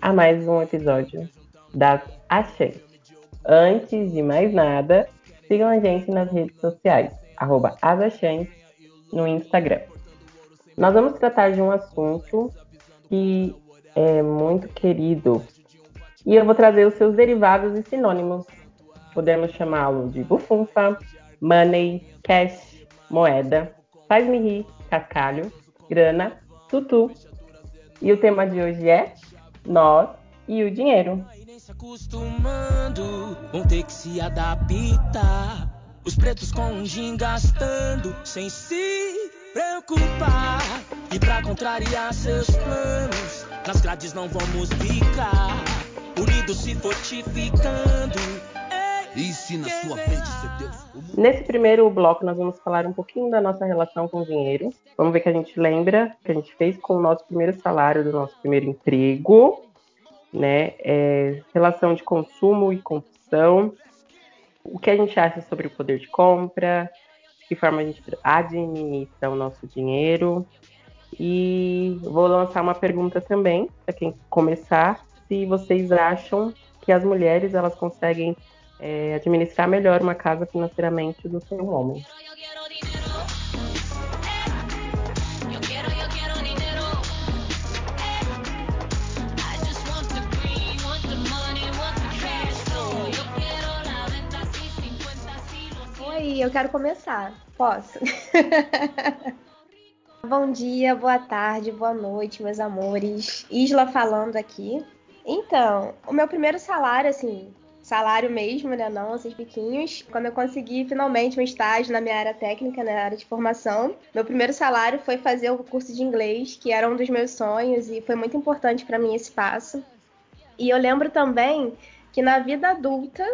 a mais um episódio das Achantes. Antes de mais nada, sigam a gente nas redes sociais, arroba no Instagram. Nós vamos tratar de um assunto que é muito querido e eu vou trazer os seus derivados e sinônimos. Podemos chamá-lo de bufunfa, money, cash, moeda, faz-me rir, cascalho, grana, tutu. E o tema de hoje é nós e o dinheiro. Se acostumando, vão ter que se adaptar. Os pretos com um gin gastando, sem se preocupar. E pra contrariar seus planos, nas grades não vamos ficar. Unidos se fortificando. E se na sua mente ser Deus. Nesse primeiro bloco, nós vamos falar um pouquinho da nossa relação com o dinheiro. Vamos ver o que a gente lembra, que a gente fez com o nosso primeiro salário do nosso primeiro emprego, né? É, relação de consumo e confusão. O que a gente acha sobre o poder de compra, de que forma a gente administra o nosso dinheiro. E vou lançar uma pergunta também, para quem começar, se vocês acham que as mulheres elas conseguem é, administrar melhor uma casa financeiramente do que um homem. Oi, eu quero começar. Posso? Bom dia, boa tarde, boa noite, meus amores. Isla falando aqui. Então, o meu primeiro salário, assim, salário mesmo, né? Não esses biquinhos. Quando eu consegui finalmente um estágio na minha área técnica, na área de formação, meu primeiro salário foi fazer o curso de inglês, que era um dos meus sonhos e foi muito importante para mim esse passo. E eu lembro também que na vida adulta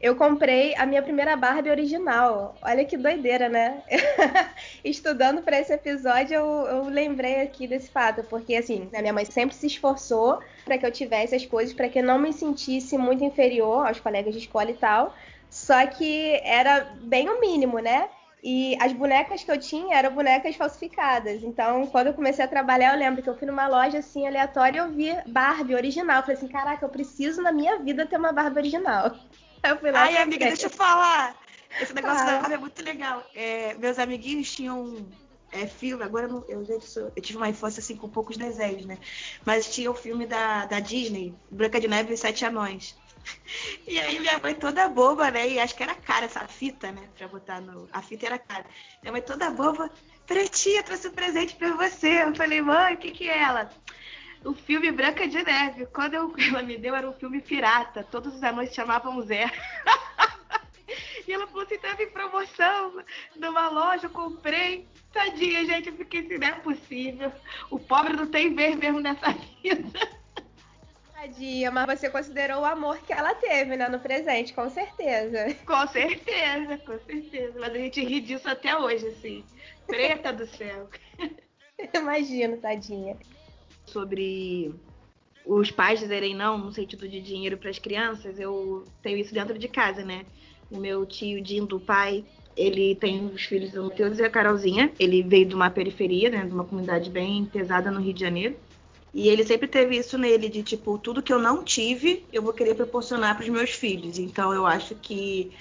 eu comprei a minha primeira Barbie original. Olha que doideira, né? Estudando para esse episódio, eu, eu, lembrei aqui desse fato, porque assim, a minha mãe sempre se esforçou para que eu tivesse as coisas, para que eu não me sentisse muito inferior aos colegas de escola e tal. Só que era bem o mínimo, né? E as bonecas que eu tinha eram bonecas falsificadas. Então, quando eu comecei a trabalhar, eu lembro que eu fui numa loja assim aleatória e eu vi Barbie original. Eu falei assim: caraca, eu preciso na minha vida ter uma Barbie original. Eu fui lá Ai, amiga, deixa eu falar. Esse negócio ah. da Barbie é muito legal. É, meus amiguinhos tinham é, filme, agora eu, eu, eu tive uma infância assim com poucos desenhos, né? Mas tinha o filme da, da Disney, Branca de Neve e Sete Anões. E aí minha mãe toda boba, né? E acho que era cara essa fita, né? Pra botar no. A fita era cara. Minha mãe toda boba, Pretinha, trouxe um presente pra você. Eu falei, mãe, o que que é ela? O filme Branca de Neve. Quando eu, ela me deu, era um filme pirata. Todos os anões chamavam Zé. E ela falou assim, tava em promoção numa loja, eu comprei. Tadinha, gente, eu fiquei assim, não é possível. O pobre não tem vez mesmo nessa vida. Tadinha, mas você considerou o amor que ela teve, né, no presente, com certeza. Com certeza, com certeza. Mas a gente ri disso até hoje, assim. Preta do céu. Imagino, tadinha. Sobre os pais dizerem não no sentido de dinheiro para as crianças, eu tenho isso dentro de casa, né? O meu tio Dindo, pai, ele tem os filhos do Matheus e a Carolzinha. Ele veio de uma periferia, né, de uma comunidade bem pesada no Rio de Janeiro. E ele sempre teve isso nele de tipo, tudo que eu não tive, eu vou querer proporcionar para os meus filhos. Então eu acho que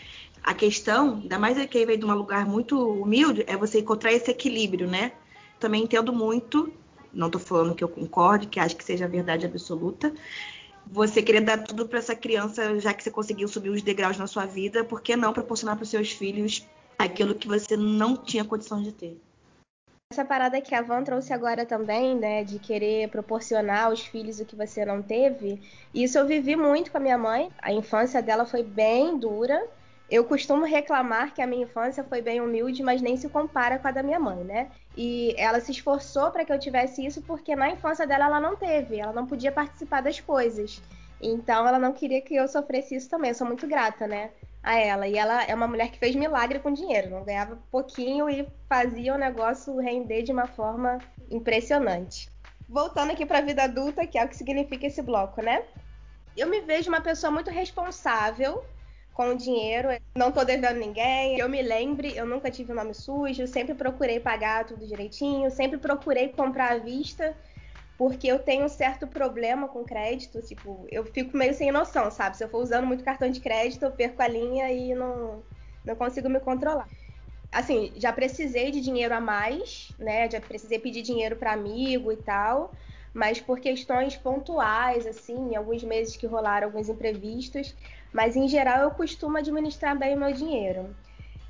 a questão, ainda mais é que veio de um lugar muito humilde, é você encontrar esse equilíbrio, né? Também entendo muito, não estou falando que eu concorde, que acho que seja a verdade absoluta, você querer dar tudo para essa criança, já que você conseguiu subir os degraus na sua vida, por que não proporcionar para os seus filhos aquilo que você não tinha condição de ter? Essa parada que a Van trouxe agora também, né, de querer proporcionar aos filhos o que você não teve, isso eu vivi muito com a minha mãe. A infância dela foi bem dura. Eu costumo reclamar que a minha infância foi bem humilde, mas nem se compara com a da minha mãe, né? E ela se esforçou para que eu tivesse isso porque na infância dela ela não teve, ela não podia participar das coisas. Então ela não queria que eu sofresse isso também. Eu sou muito grata, né? A ela. E ela é uma mulher que fez milagre com dinheiro. Não ganhava pouquinho e fazia o negócio render de uma forma impressionante. Voltando aqui para a vida adulta, que é o que significa esse bloco, né? Eu me vejo uma pessoa muito responsável com o dinheiro. Não tô devendo ninguém. Eu me lembre, eu nunca tive nome sujo, sempre procurei pagar tudo direitinho, sempre procurei comprar à vista, porque eu tenho um certo problema com crédito, tipo, eu fico meio sem noção, sabe? Se eu for usando muito cartão de crédito, eu perco a linha e não, não consigo me controlar. Assim, já precisei de dinheiro a mais, né? Já precisei pedir dinheiro para amigo e tal mas por questões pontuais, assim, alguns meses que rolaram alguns imprevistos, mas em geral eu costumo administrar bem o meu dinheiro.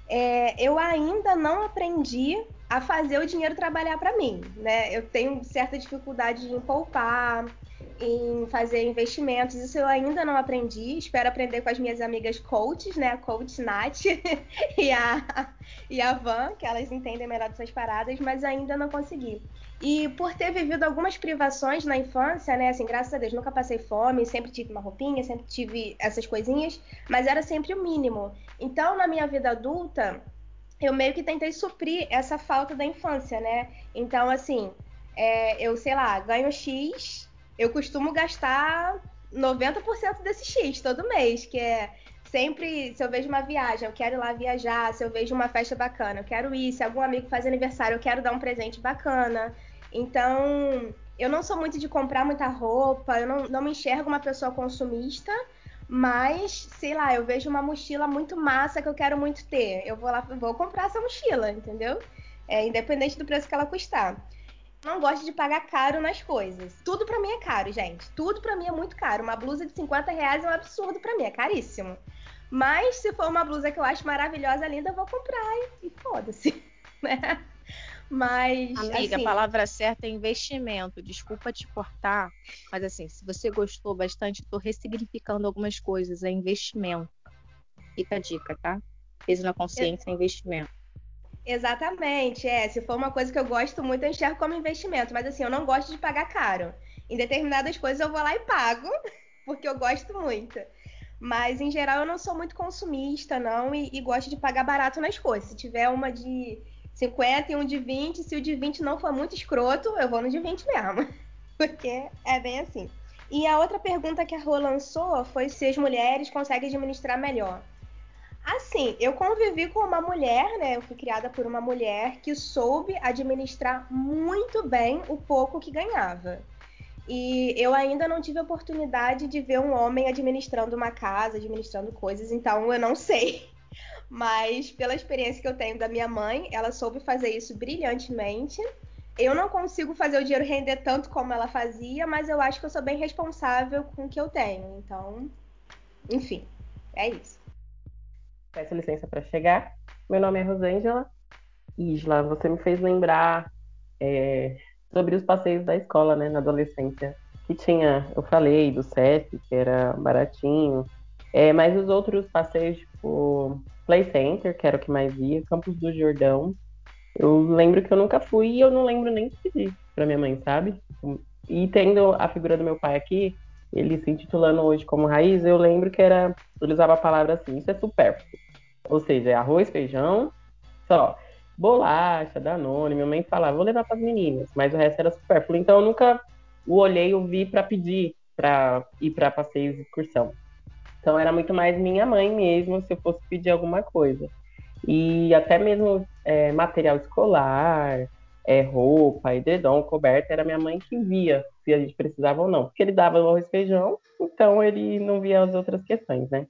É, eu ainda não aprendi a fazer o dinheiro trabalhar para mim, né? Eu tenho certa dificuldade em poupar, em fazer investimentos. Isso eu ainda não aprendi. Espero aprender com as minhas amigas coaches, né? A coach Nath e a, e a Van, que elas entendem melhor dessas paradas, mas ainda não consegui. E por ter vivido algumas privações na infância, né? Assim, graças a Deus, nunca passei fome, sempre tive uma roupinha, sempre tive essas coisinhas, mas era sempre o mínimo. Então, na minha vida adulta, eu meio que tentei suprir essa falta da infância, né? Então, assim, é, eu sei lá, ganho X, eu costumo gastar 90% desse X todo mês, que é sempre, se eu vejo uma viagem, eu quero ir lá viajar, se eu vejo uma festa bacana, eu quero ir, se algum amigo faz aniversário, eu quero dar um presente bacana. Então, eu não sou muito de comprar muita roupa, eu não, não me enxergo uma pessoa consumista, mas, sei lá, eu vejo uma mochila muito massa que eu quero muito ter. Eu vou lá, vou comprar essa mochila, entendeu? É, independente do preço que ela custar não gosto de pagar caro nas coisas. Tudo para mim é caro, gente. Tudo para mim é muito caro. Uma blusa de 50 reais é um absurdo para mim, é caríssimo. Mas se for uma blusa que eu acho maravilhosa, linda, eu vou comprar e, e foda-se, né? Mas. Amiga, assim... a palavra certa é investimento. Desculpa te cortar, mas assim, se você gostou bastante, estou ressignificando algumas coisas. É investimento. Fica a dica, tá? Peso na consciência é investimento. Exatamente, é. Se for uma coisa que eu gosto muito, eu enxergo como investimento. Mas assim, eu não gosto de pagar caro. Em determinadas coisas eu vou lá e pago, porque eu gosto muito. Mas em geral eu não sou muito consumista, não, e, e gosto de pagar barato nas coisas. Se tiver uma de 50 e um de 20, se o de 20 não for muito escroto, eu vou no de 20 mesmo. Porque é bem assim. E a outra pergunta que a Rô lançou foi se as mulheres conseguem administrar melhor. Assim, eu convivi com uma mulher, né? Eu fui criada por uma mulher que soube administrar muito bem o pouco que ganhava. E eu ainda não tive a oportunidade de ver um homem administrando uma casa, administrando coisas, então eu não sei. Mas pela experiência que eu tenho da minha mãe, ela soube fazer isso brilhantemente. Eu não consigo fazer o dinheiro render tanto como ela fazia, mas eu acho que eu sou bem responsável com o que eu tenho. Então, enfim, é isso. Peço licença para chegar. Meu nome é Rosângela. Isla, você me fez lembrar é, sobre os passeios da escola, né, na adolescência. Que tinha, eu falei do CEF, que era baratinho, é, mas os outros passeios, tipo Play Center, que era o que mais ia, Campos do Jordão, eu lembro que eu nunca fui e eu não lembro nem pedir pra minha mãe, sabe? E tendo a figura do meu pai aqui, ele se intitulando hoje como raiz, eu lembro que era. Ele usava a palavra assim, isso é supérfluo. Ou seja, é arroz, feijão, só. Bolacha, danone, minha mãe falava, vou levar para as meninas, mas o resto era supérfluo. Então eu nunca o olhei, o vi para pedir para ir para passeios de excursão. Então era muito mais minha mãe mesmo, se eu fosse pedir alguma coisa. E até mesmo é, material escolar, é, roupa, edredom, coberta, era minha mãe que via se a gente precisava ou não. Porque ele dava o arroz e feijão, então ele não via as outras questões, né?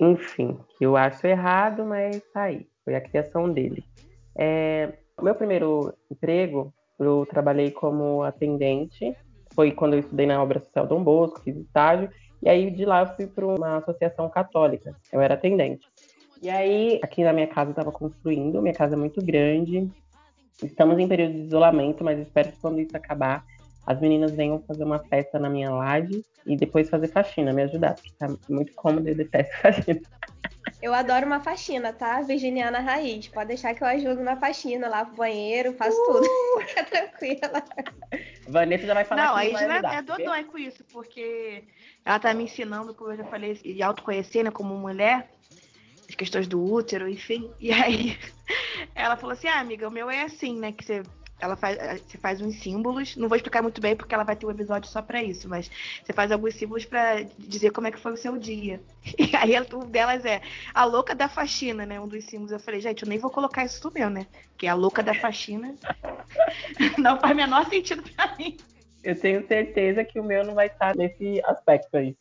Enfim, eu acho errado, mas tá aí. Foi a criação dele. É, meu primeiro emprego, eu trabalhei como atendente. Foi quando eu estudei na obra social Dom Bosco, fiz estágio. E aí de lá eu fui para uma associação católica. Eu era atendente. E aí, aqui na minha casa estava construindo, minha casa é muito grande, Estamos em período de isolamento, mas espero que quando isso acabar, as meninas venham fazer uma festa na minha laje e depois fazer faxina, me ajudar, porque tá muito cômodo e eu detesto faxina. Eu adoro uma faxina, tá? Virginiana raiz. Pode deixar que eu ajudo na faxina, lavo o banheiro, faço uh! tudo. Fica tranquila. Vanessa já vai falar Não, que a Isla é dodói com isso, porque ela tá me ensinando, como eu já falei, de autoconhecer, né, como mulher, as questões do útero, enfim. E aí ela falou assim: ah, amiga, o meu é assim, né? Que você ela faz, eh, você faz uns símbolos. Não vou explicar muito bem porque ela vai ter um episódio só para isso, mas você faz alguns símbolos para dizer como é que foi o seu dia. E aí um delas é a louca da faxina, né? Um dos símbolos. Eu falei, gente, eu nem vou colocar isso no meu, né? Que a louca da faxina não faz menor sentido para mim. Eu tenho certeza que o meu não vai estar nesse aspecto aí.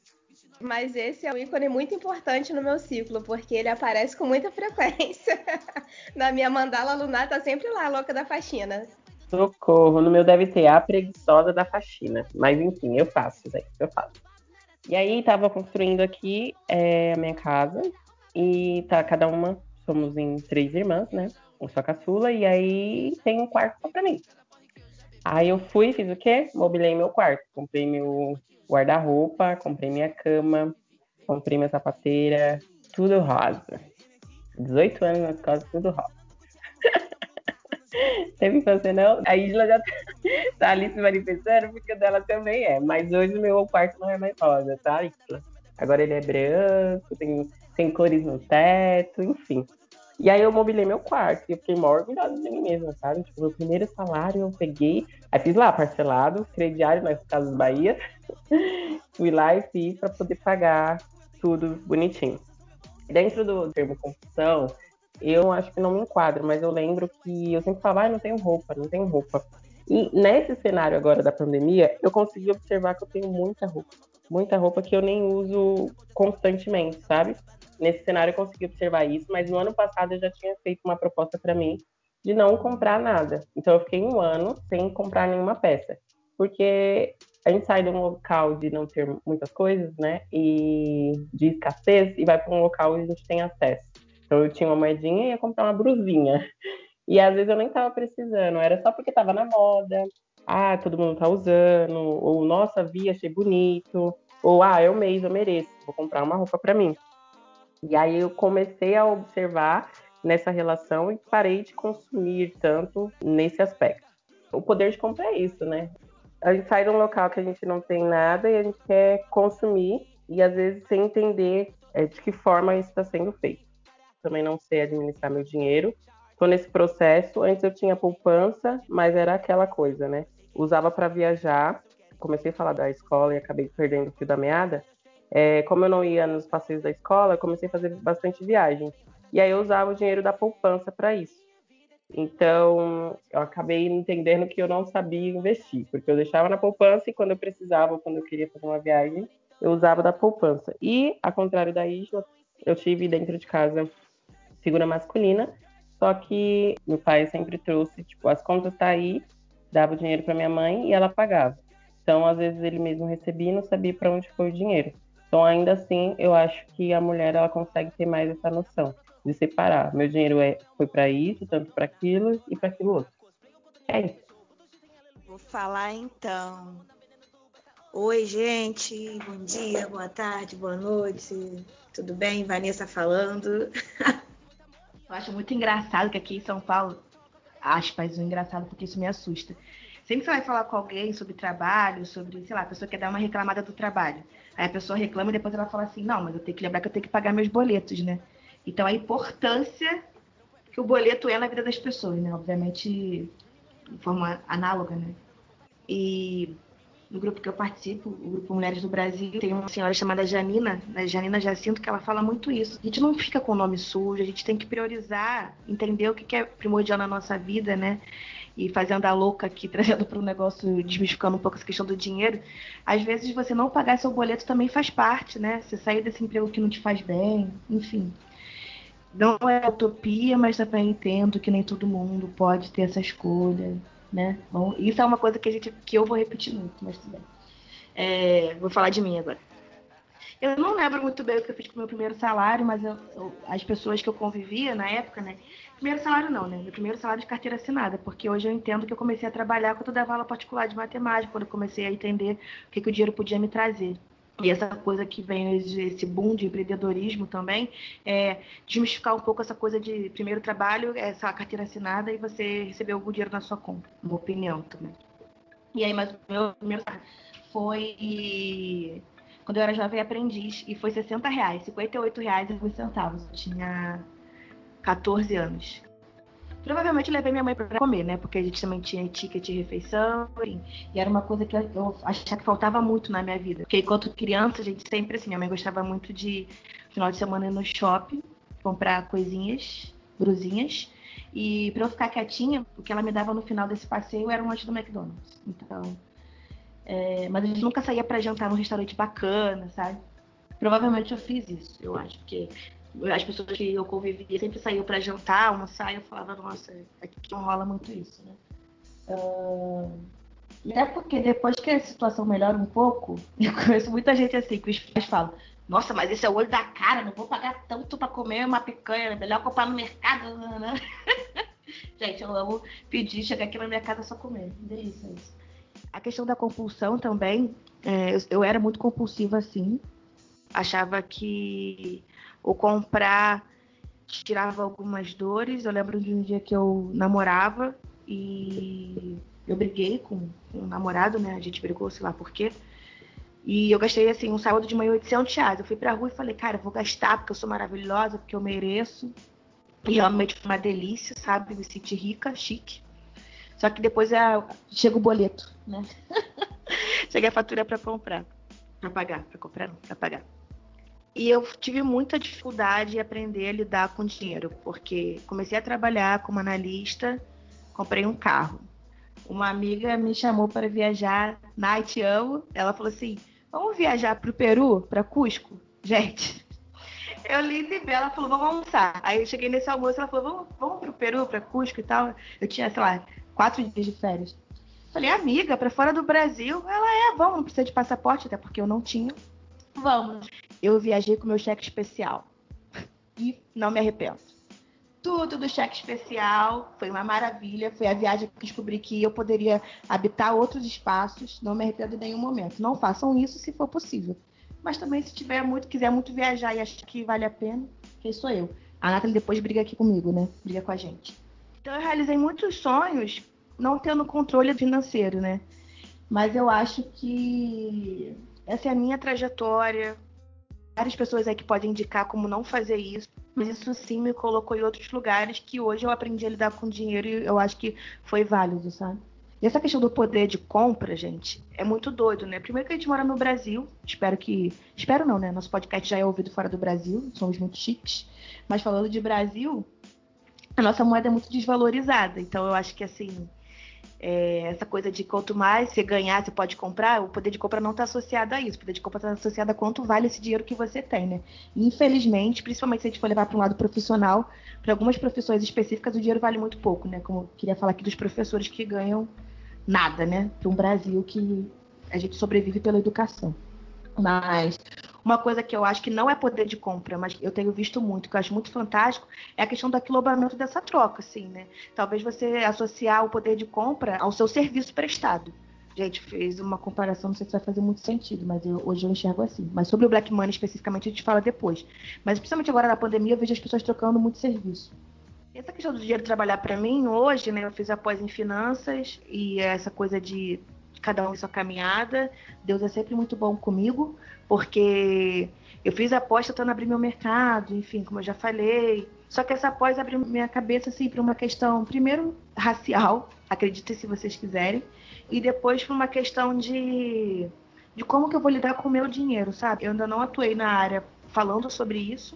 Mas esse é um ícone muito importante no meu ciclo, porque ele aparece com muita frequência. Na minha mandala lunar tá sempre lá, louca da faxina. Socorro, no meu deve ter a preguiçosa da faxina. Mas enfim, eu faço, gente, eu faço. E aí tava construindo aqui é, a minha casa. E tá, cada uma, somos em três irmãs, né? Eu sou caçula, e aí tem um quarto só pra mim. Aí eu fui, fiz o quê? Mobilei meu quarto. Comprei meu guarda-roupa, comprei minha cama, comprei minha sapateira, tudo rosa. 18 anos nas costas, tudo rosa. Teve infância não? A Isla já tá ali se manifestando, porque o dela também é. Mas hoje o meu quarto não é mais rosa, tá, Isla? Agora ele é branco, tem, tem cores no teto, enfim. E aí eu mobilei meu quarto e eu fiquei mó orgulhosa de mim mesma, sabe? Tipo, meu primeiro salário eu peguei, aí fiz lá, parcelado, crediário nas Casas Bahia. Fui lá e fiz para poder pagar tudo bonitinho. Dentro do termo confusão, eu acho que não me enquadro, mas eu lembro que eu sempre falava, ah, não tenho roupa, não tenho roupa. E nesse cenário agora da pandemia, eu consegui observar que eu tenho muita roupa. Muita roupa que eu nem uso constantemente, sabe? Nesse cenário eu consegui observar isso, mas no ano passado eu já tinha feito uma proposta para mim de não comprar nada. Então eu fiquei um ano sem comprar nenhuma peça. Porque a gente sai de um local de não ter muitas coisas, né? E de escassez, e vai para um local onde a gente tem acesso. Então eu tinha uma moedinha e ia comprar uma brusinha. E às vezes eu nem estava precisando, era só porque estava na moda. Ah, todo mundo tá usando, ou nossa, vi, achei bonito, ou ah, é o mês, eu mereço, vou comprar uma roupa para mim. E aí eu comecei a observar nessa relação e parei de consumir tanto nesse aspecto. O poder de compra é isso, né? A gente sai de um local que a gente não tem nada e a gente quer consumir e às vezes sem entender é, de que forma isso está sendo feito. Também não sei administrar meu dinheiro. Estou nesse processo. Antes eu tinha poupança, mas era aquela coisa, né? Usava para viajar. Comecei a falar da escola e acabei perdendo o fio da meada. É, como eu não ia nos passeios da escola, comecei a fazer bastante viagem. E aí eu usava o dinheiro da poupança para isso. Então, eu acabei entendendo que eu não sabia investir, porque eu deixava na poupança e quando eu precisava, quando eu queria fazer uma viagem, eu usava da poupança. E, ao contrário da Isla, eu tive dentro de casa figura masculina, só que meu pai sempre trouxe, tipo, as contas tá aí, dava o dinheiro para minha mãe e ela pagava. Então, às vezes ele mesmo recebia e não sabia para onde foi o dinheiro. Então, ainda assim, eu acho que a mulher ela consegue ter mais essa noção de separar. Meu dinheiro é, foi para isso, tanto para aquilo e para aquilo outro. É isso. Vou falar então. Oi, gente. Bom dia, boa tarde, boa noite. Tudo bem? Vanessa falando. eu acho muito engraçado que aqui em São Paulo, aspas, o engraçado porque isso me assusta. Sempre que você vai falar com alguém sobre trabalho, sobre, sei lá, a pessoa quer dar uma reclamada do trabalho. Aí a pessoa reclama e depois ela fala assim: não, mas eu tenho que lembrar que eu tenho que pagar meus boletos, né? Então a importância que o boleto é na vida das pessoas, né? Obviamente de forma análoga, né? E no grupo que eu participo, o grupo Mulheres do Brasil, tem uma senhora chamada Janina, né? Janina Jacinto, que ela fala muito isso. A gente não fica com o nome sujo, a gente tem que priorizar, entender o que é primordial na nossa vida, né? e fazendo a louca aqui, trazendo para o negócio, desmistificando um pouco essa questão do dinheiro, às vezes você não pagar seu boleto também faz parte, né? Você sair desse emprego que não te faz bem, enfim. Não é utopia, mas também entendo que nem todo mundo pode ter essa escolha, né? Bom, isso é uma coisa que, a gente, que eu vou repetir muito, mas tudo bem. É, vou falar de mim agora. Eu não lembro muito bem o que eu fiz com o meu primeiro salário, mas eu, eu, as pessoas que eu convivia na época, né? Primeiro salário não, né? Meu primeiro salário de carteira assinada, porque hoje eu entendo que eu comecei a trabalhar quando eu dava aula particular de matemática, quando eu comecei a entender o que, que o dinheiro podia me trazer. E essa coisa que vem esse boom de empreendedorismo também, é desmistificar um pouco essa coisa de primeiro trabalho, essa carteira assinada e você receber algum dinheiro na sua conta, uma opinião também. E aí, mas o meu primeiro foi quando eu era jovem aprendiz e foi 60 reais, 58 reais e centavos. Eu tinha 14 anos. Provavelmente levei minha mãe para comer, né? Porque a gente também tinha ticket de refeição, enfim. E era uma coisa que eu achava que faltava muito na minha vida. Porque enquanto criança, a gente sempre, assim, minha mãe gostava muito de, final de semana, ir no shopping, comprar coisinhas, brusinhas. E para eu ficar quietinha, o que ela me dava no final desse passeio era um lanche do McDonald's. Então. É... mas a gente nunca saía para jantar num restaurante bacana, sabe? Provavelmente eu fiz isso, eu acho, porque as pessoas que eu convivia sempre saíam para jantar, almoçar, e eu falava, nossa, aqui não rola muito isso, né? Uh, até porque depois que a situação melhora um pouco, eu conheço muita gente assim, que os pais falam, nossa, mas esse é o olho da cara, não vou pagar tanto para comer uma picanha, é melhor comprar no mercado. Né? gente, eu amo pedir, chegar aqui na minha casa só comer. Delícia isso. A questão da compulsão também, é, eu, eu era muito compulsiva assim. Achava que ou comprar tirava algumas dores. Eu lembro de um dia que eu namorava e eu briguei com, um namorado, né? A gente brigou, sei lá por quê. E eu gastei, assim, um sábado de manhã 800 reais. Eu fui pra rua e falei, cara, eu vou gastar porque eu sou maravilhosa, porque eu mereço. E realmente foi uma delícia, sabe? Me senti rica, chique. Só que depois é... chega o boleto, né? chega a fatura para comprar. Pra pagar, pra comprar não, pra pagar. E eu tive muita dificuldade em aprender a lidar com dinheiro, porque comecei a trabalhar como analista, comprei um carro. Uma amiga me chamou para viajar na Haiti Amo. Ela falou assim: vamos viajar para o Peru, para Cusco? Gente, eu linda e bela, falou, vamos almoçar. Aí eu cheguei nesse almoço, ela falou, vamos, vamos pro Peru, para Cusco e tal. Eu tinha, sei lá, quatro dias de férias. Falei, amiga, para fora do Brasil? Ela é, vamos, não precisa de passaporte, até porque eu não tinha. Vamos. Eu viajei com meu cheque especial. E não me arrependo. Tudo do cheque especial foi uma maravilha. Foi a viagem que descobri que eu poderia habitar outros espaços. Não me arrependo em nenhum momento. Não façam isso se for possível. Mas também, se tiver muito, quiser muito viajar e achar que vale a pena, quem sou eu? A Nathalie depois briga aqui comigo, né? Briga com a gente. Então eu realizei muitos sonhos não tendo controle financeiro, né? Mas eu acho que essa é a minha trajetória. Várias pessoas aí que podem indicar como não fazer isso, mas isso sim me colocou em outros lugares que hoje eu aprendi a lidar com dinheiro e eu acho que foi válido, sabe? E essa questão do poder de compra, gente, é muito doido, né? Primeiro que a gente mora no Brasil, espero que. Espero não, né? Nosso podcast já é ouvido fora do Brasil, somos muito chiques. Mas falando de Brasil, a nossa moeda é muito desvalorizada. Então eu acho que assim, é, essa coisa de quanto mais você ganhar, você pode comprar, o poder de compra não está associado a isso. O poder de compra está associado a quanto vale esse dinheiro que você tem, né? infelizmente, principalmente se a gente for levar para um lado profissional, para algumas profissões específicas o dinheiro vale muito pouco, né? Como eu queria falar aqui dos professores que ganham nada, né? Para um Brasil que a gente sobrevive pela educação. Mas uma coisa que eu acho que não é poder de compra, mas eu tenho visto muito, que eu acho muito fantástico, é a questão do aquilobamento dessa troca, assim, né? Talvez você associar o poder de compra ao seu serviço prestado. Gente, fez uma comparação, não sei se vai fazer muito sentido, mas eu, hoje eu enxergo assim. Mas sobre o Black Money especificamente a gente fala depois. Mas principalmente agora na pandemia eu vejo as pessoas trocando muito serviço. Essa questão do dinheiro trabalhar para mim hoje, né? Eu fiz após em finanças e essa coisa de cada um em sua caminhada. Deus é sempre muito bom comigo, porque eu fiz aposta tentando abrir meu mercado, enfim, como eu já falei. Só que essa aposta abriu minha cabeça assim para uma questão, primeiro, racial, acreditem se vocês quiserem, e depois para uma questão de, de como que eu vou lidar com o meu dinheiro, sabe? Eu ainda não atuei na área falando sobre isso,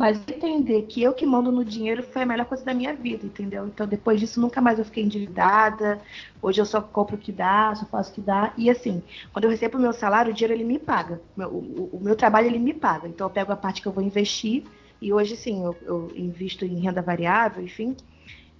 mas entender que eu que mando no dinheiro foi a melhor coisa da minha vida, entendeu? Então depois disso nunca mais eu fiquei endividada. Hoje eu só compro o que dá, só faço o que dá. E assim, quando eu recebo o meu salário, o dinheiro ele me paga. O, o, o meu trabalho ele me paga. Então eu pego a parte que eu vou investir. E hoje sim, eu, eu invisto em renda variável, enfim.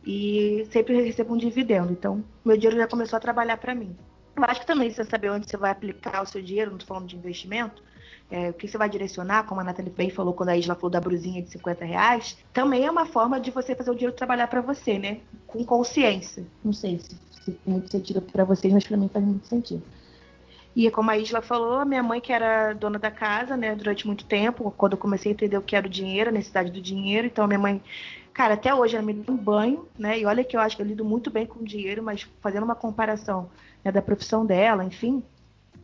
E sempre recebo um dividendo. Então meu dinheiro já começou a trabalhar para mim. Eu acho que também você saber onde você vai aplicar o seu dinheiro, não estou falando de investimento, é, o que você vai direcionar, como a Nathalie bem falou quando a Isla falou da brusinha de 50 reais, também é uma forma de você fazer o dinheiro trabalhar para você, né? Com consciência. Não sei se, se tem muito sentido para vocês, mas para mim faz muito sentido. E como a Isla falou, a minha mãe que era dona da casa, né, durante muito tempo, quando eu comecei a entender o que era o dinheiro, a necessidade do dinheiro, então a minha mãe, cara, até hoje ela me dá um banho, né, e olha que eu acho que eu lido muito bem com dinheiro, mas fazendo uma comparação né, da profissão dela, enfim,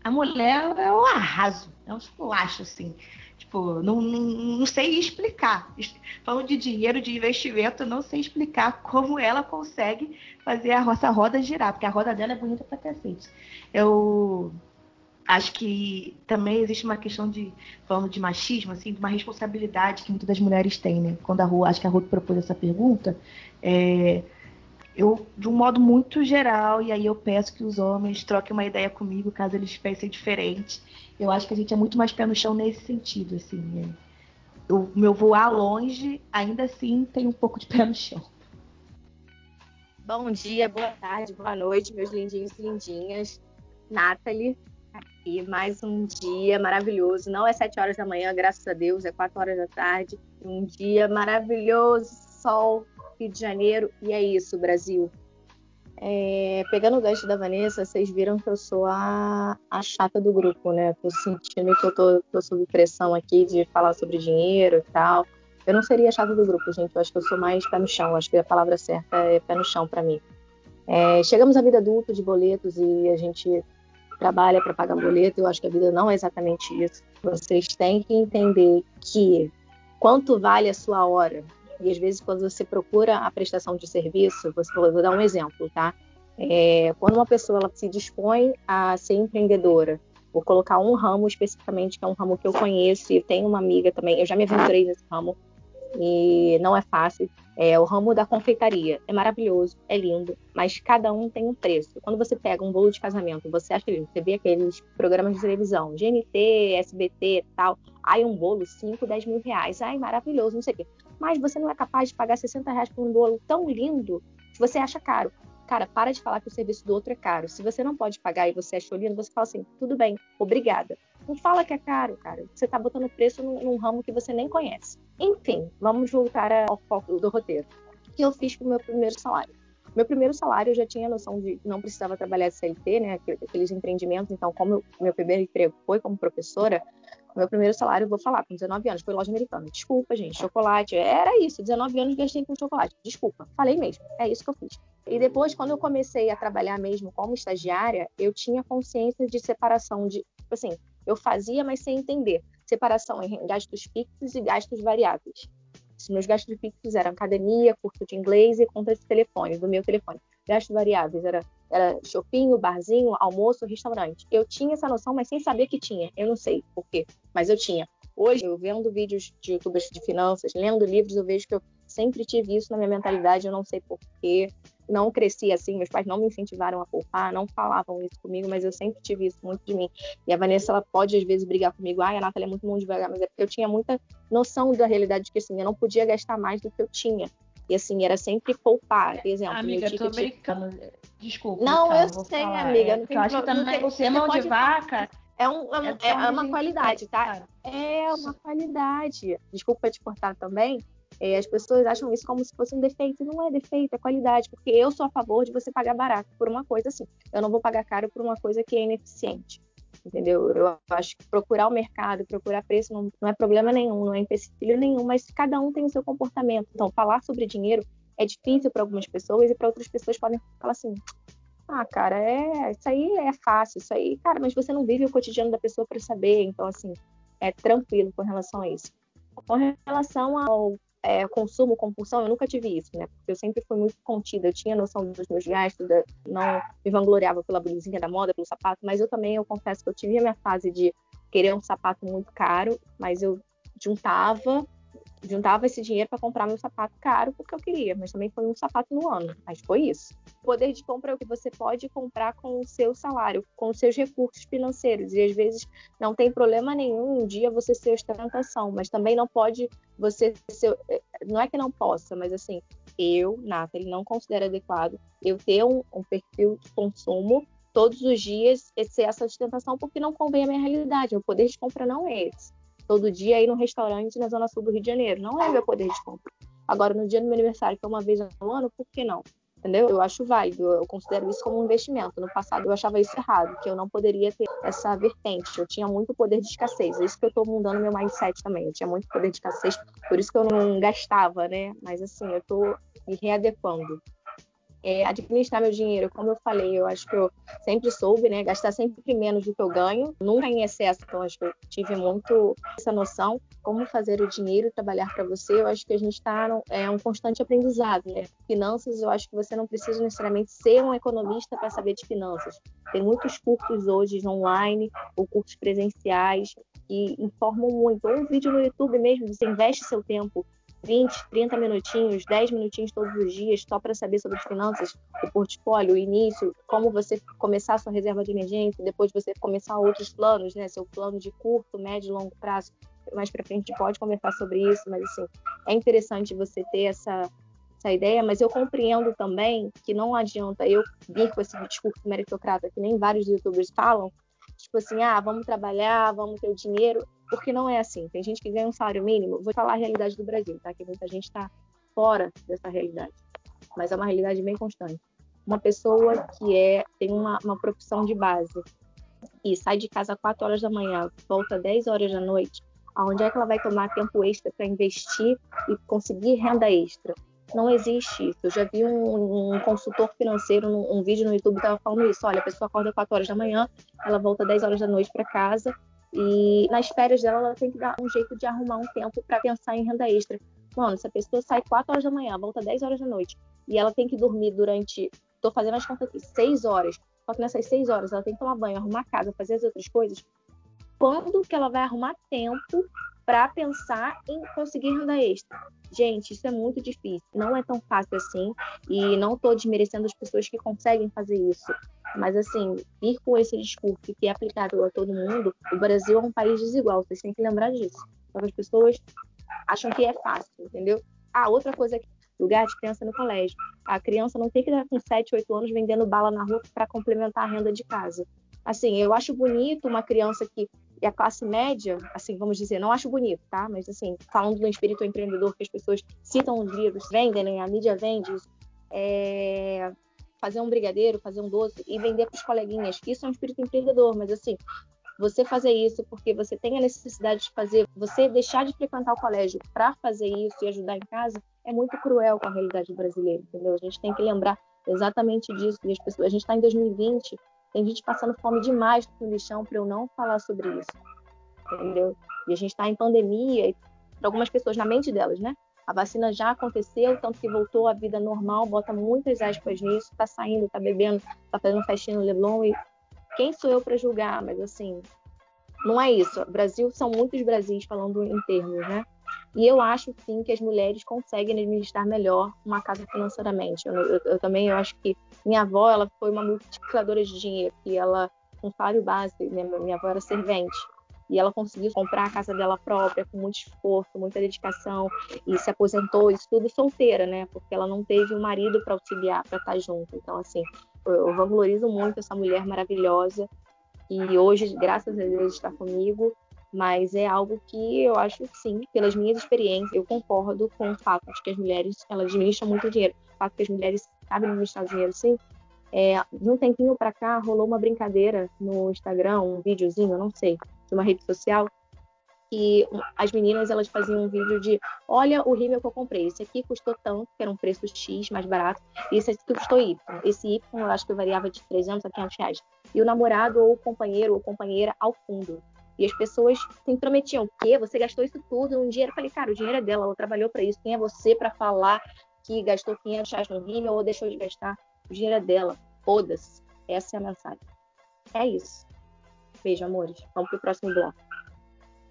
a mulher é um arraso, é um esculacho, assim. Tipo, não, não, não, sei explicar. Falando de dinheiro, de investimento, não sei explicar como ela consegue fazer a nossa roda girar, porque a roda dela é bonita pra cacete. Eu acho que também existe uma questão de, falando de machismo, assim, de uma responsabilidade que muitas das mulheres têm, né? Quando a Rua, acho que a Ruth propôs essa pergunta, é, eu, de um modo muito geral, e aí eu peço que os homens troquem uma ideia comigo, caso eles pensem diferente. Eu acho que a gente é muito mais pé no chão nesse sentido, assim. Né? O meu voar longe, ainda assim, tem um pouco de pé no chão. Bom dia, boa tarde, boa noite, meus lindinhos e lindinhas. Nathalie, aqui, mais um dia maravilhoso. Não é sete horas da manhã, graças a Deus, é quatro horas da tarde. Um dia maravilhoso, sol, Rio de Janeiro, e é isso, Brasil. É, pegando o gancho da Vanessa, vocês viram que eu sou a, a chata do grupo, né? Tô sentindo que eu tô, tô sob pressão aqui de falar sobre dinheiro e tal. Eu não seria a chata do grupo, gente. Eu acho que eu sou mais pé no chão. Acho que a palavra certa é pé no chão para mim. É, chegamos à vida adulta de boletos e a gente trabalha para pagar boleto. Eu acho que a vida não é exatamente isso. Vocês têm que entender que quanto vale a sua hora, e às vezes, quando você procura a prestação de serviço, você, vou dar um exemplo, tá? É, quando uma pessoa ela se dispõe a ser empreendedora, vou colocar um ramo especificamente, que é um ramo que eu conheço e tenho uma amiga também, eu já me aventurei nesse ramo e não é fácil. É o ramo da confeitaria. É maravilhoso, é lindo, mas cada um tem um preço. Quando você pega um bolo de casamento, você acha lindo, você vê aqueles programas de televisão, GNT, SBT tal, aí um bolo, 5, 10 mil reais, ai, maravilhoso, não sei o quê mas você não é capaz de pagar 60 reais por um bolo tão lindo que você acha caro. Cara, para de falar que o serviço do outro é caro. Se você não pode pagar e você achou lindo, você fala assim, tudo bem, obrigada. Não fala que é caro, cara. Você tá botando preço num, num ramo que você nem conhece. Enfim, vamos voltar ao foco do roteiro. O que eu fiz com o meu primeiro salário? Meu primeiro salário eu já tinha noção de que não precisava trabalhar de CLT, né? Aqueles empreendimentos. Então, como meu primeiro emprego foi como professora, meu primeiro salário, vou falar, com 19 anos, foi loja americana. Desculpa, gente, chocolate. Era isso, 19 anos gastei com chocolate. Desculpa, falei mesmo. É isso que eu fiz. E depois, quando eu comecei a trabalhar mesmo como estagiária, eu tinha consciência de separação de, tipo assim, eu fazia, mas sem entender. Separação em gastos fixos e gastos variáveis. Os meus gastos fixos eram academia, curso de inglês e conta de telefone, do meu telefone. Gastos variáveis era era shopping, barzinho, almoço, restaurante. Eu tinha essa noção, mas sem saber que tinha. Eu não sei por quê, mas eu tinha. Hoje, eu vendo vídeos de youtubers de finanças, lendo livros, eu vejo que eu sempre tive isso na minha mentalidade, eu não sei porquê. Não cresci assim, meus pais não me incentivaram a poupar, não falavam isso comigo, mas eu sempre tive isso muito de mim. E a Vanessa, ela pode às vezes brigar comigo, ai, a Natália é muito bom devagar, mas é porque eu tinha muita noção da realidade de que assim, eu não podia gastar mais do que eu tinha. E assim, era sempre poupar. Por exemplo, amiga, eu tô brincando. Desculpa. Não, então, eu sei, falar. amiga. É, não tem eu acho que também o ser mão de vaca. É, um, é, é, é uma qualidade, tá? É uma qualidade. Desculpa te cortar também. É, as pessoas acham isso como se fosse um defeito. Não é defeito, é qualidade. Porque eu sou a favor de você pagar barato por uma coisa assim. Eu não vou pagar caro por uma coisa que é ineficiente entendeu? Eu acho que procurar o mercado, procurar preço não, não é problema nenhum, não é empecilho nenhum, mas cada um tem o seu comportamento. Então, falar sobre dinheiro é difícil para algumas pessoas e para outras pessoas podem falar assim: ah, cara, é, isso aí é fácil, isso aí, cara, mas você não vive o cotidiano da pessoa para saber, então, assim, é tranquilo com relação a isso. Com relação ao é, consumo, compulsão, eu nunca tive isso, né? Porque eu sempre fui muito contida, eu tinha noção dos meus gastos, não me vangloriava pela blusinha da moda, pelo sapato, mas eu também, eu confesso que eu tive a minha fase de querer um sapato muito caro, mas eu juntava juntava esse dinheiro para comprar meu sapato caro porque eu queria, mas também foi um sapato no ano, mas foi isso. O poder de compra é o que você pode comprar com o seu salário, com os seus recursos financeiros, e às vezes não tem problema nenhum um dia você ser ostentação, mas também não pode você ser, não é que não possa, mas assim, eu, Nata, ele não considero adequado eu ter um, um perfil de consumo todos os dias ser essa ostentação porque não convém a minha realidade, o poder de compra não é esse todo dia ir num restaurante na zona sul do Rio de Janeiro. Não é meu poder de compra. Agora, no dia do meu aniversário, que é uma vez no ano, por que não? entendeu? Eu acho válido, eu considero isso como um investimento. No passado eu achava isso errado, que eu não poderia ter essa vertente. Eu tinha muito poder de escassez. É isso que eu estou mudando meu mindset também. Eu tinha muito poder de escassez, por isso que eu não gastava, né? Mas assim, eu estou me readequando é, administrar meu dinheiro, como eu falei, eu acho que eu sempre soube, né? Gastar sempre menos do que eu ganho, nunca em excesso. Então, acho que eu tive muito essa noção como fazer o dinheiro trabalhar para você. Eu acho que a gente está é um constante aprendizado, né? Finanças, eu acho que você não precisa necessariamente ser um economista para saber de finanças. Tem muitos cursos hoje online ou cursos presenciais que informam muito. Ou um vídeo no YouTube mesmo, você investe seu tempo 20, 30 minutinhos, 10 minutinhos todos os dias, só para saber sobre as finanças, o portfólio, o início, como você começar a sua reserva de emergência, depois você começar outros planos, né? Seu plano de curto, médio e longo prazo. Mais para frente a gente pode conversar sobre isso, mas assim, é interessante você ter essa, essa ideia, mas eu compreendo também que não adianta eu vir com esse discurso meritocrata que nem vários youtubers falam, tipo assim, ah, vamos trabalhar, vamos ter o dinheiro porque não é assim. Tem gente que ganha um salário mínimo. Vou falar a realidade do Brasil, tá? Que muita gente está fora dessa realidade. Mas é uma realidade bem constante. Uma pessoa que é tem uma, uma profissão de base e sai de casa às 4 horas da manhã, volta às 10 horas da noite, aonde é que ela vai tomar tempo extra para investir e conseguir renda extra? Não existe isso. Eu já vi um, um consultor financeiro, num, um vídeo no YouTube, estava falando isso. Olha, a pessoa acorda às 4 horas da manhã, ela volta às 10 horas da noite para casa e nas férias dela, ela tem que dar um jeito de arrumar um tempo para pensar em renda extra. Mano, se a pessoa sai 4 horas da manhã, volta 10 horas da noite, e ela tem que dormir durante, tô fazendo as contas aqui, 6 horas, só que nessas 6 horas ela tem que tomar banho, arrumar a casa, fazer as outras coisas, quando que ela vai arrumar tempo para pensar em conseguir renda extra? Gente, isso é muito difícil, não é tão fácil assim, e não estou desmerecendo as pessoas que conseguem fazer isso. Mas, assim, vir com esse discurso que é aplicável a todo mundo, o Brasil é um país desigual, vocês têm que lembrar disso. Então, as pessoas acham que é fácil, entendeu? Ah, outra coisa aqui, lugar de criança no colégio. A criança não tem que estar com 7, 8 anos vendendo bala na rua para complementar a renda de casa. Assim, eu acho bonito uma criança que é a classe média, assim, vamos dizer, não acho bonito, tá? Mas, assim, falando do espírito empreendedor que as pessoas citam os livros, vendem, né? a mídia vende, é, fazer um brigadeiro, fazer um doce e vender para os coleguinhas. Isso é um espírito empreendedor, mas assim, você fazer isso porque você tem a necessidade de fazer, você deixar de frequentar o colégio para fazer isso e ajudar em casa, é muito cruel com a realidade brasileira, entendeu? A gente tem que lembrar exatamente disso. E as pessoas, a gente está em 2020, tem gente passando fome demais no lixão para eu não falar sobre isso, entendeu? E a gente está em pandemia, e para algumas pessoas, na mente delas, né? A vacina já aconteceu, tanto que voltou à vida normal, bota muitas aspas nisso, tá saindo, tá bebendo, tá fazendo festinha no Leblon e quem sou eu para julgar? Mas assim, não é isso. Brasil são muitos Brasis falando em termos, né? E eu acho sim que as mulheres conseguem administrar melhor uma casa financeiramente. Eu, eu, eu também eu acho que minha avó ela foi uma multiplicadora de dinheiro, que ela com salário base, né? minha avó era servente e ela conseguiu comprar a casa dela própria com muito esforço, muita dedicação e se aposentou, isso tudo solteira, né? Porque ela não teve um marido para auxiliar, para estar junto. Então, assim, eu, valorizo muito essa mulher maravilhosa e hoje, graças a Deus, está comigo. Mas é algo que eu acho, sim, pelas minhas experiências, eu concordo com o fato de que as mulheres elas administram muito dinheiro. O fato de que as mulheres sabem administrar dinheiro, sim, é, de um tempinho para cá rolou uma brincadeira no Instagram, um videozinho, não sei, de uma rede social, que as meninas elas faziam um vídeo de olha o rímel que eu comprei, esse aqui custou tanto, que era um preço X, mais barato, e esse aqui custou Y. Esse Y eu acho que variava de 300 a 500 reais. E o namorado ou o companheiro ou companheira ao fundo. E as pessoas se intrometiam, o quê? Você gastou isso tudo um dinheiro? Eu falei, cara, o dinheiro é dela, ela trabalhou para isso. Quem é você para falar que gastou 500 reais no rímel ou deixou de gastar? O dinheiro é dela. Foda-se. Essa é a mensagem. É isso. Beijo, amores. Vamos pro próximo bloco.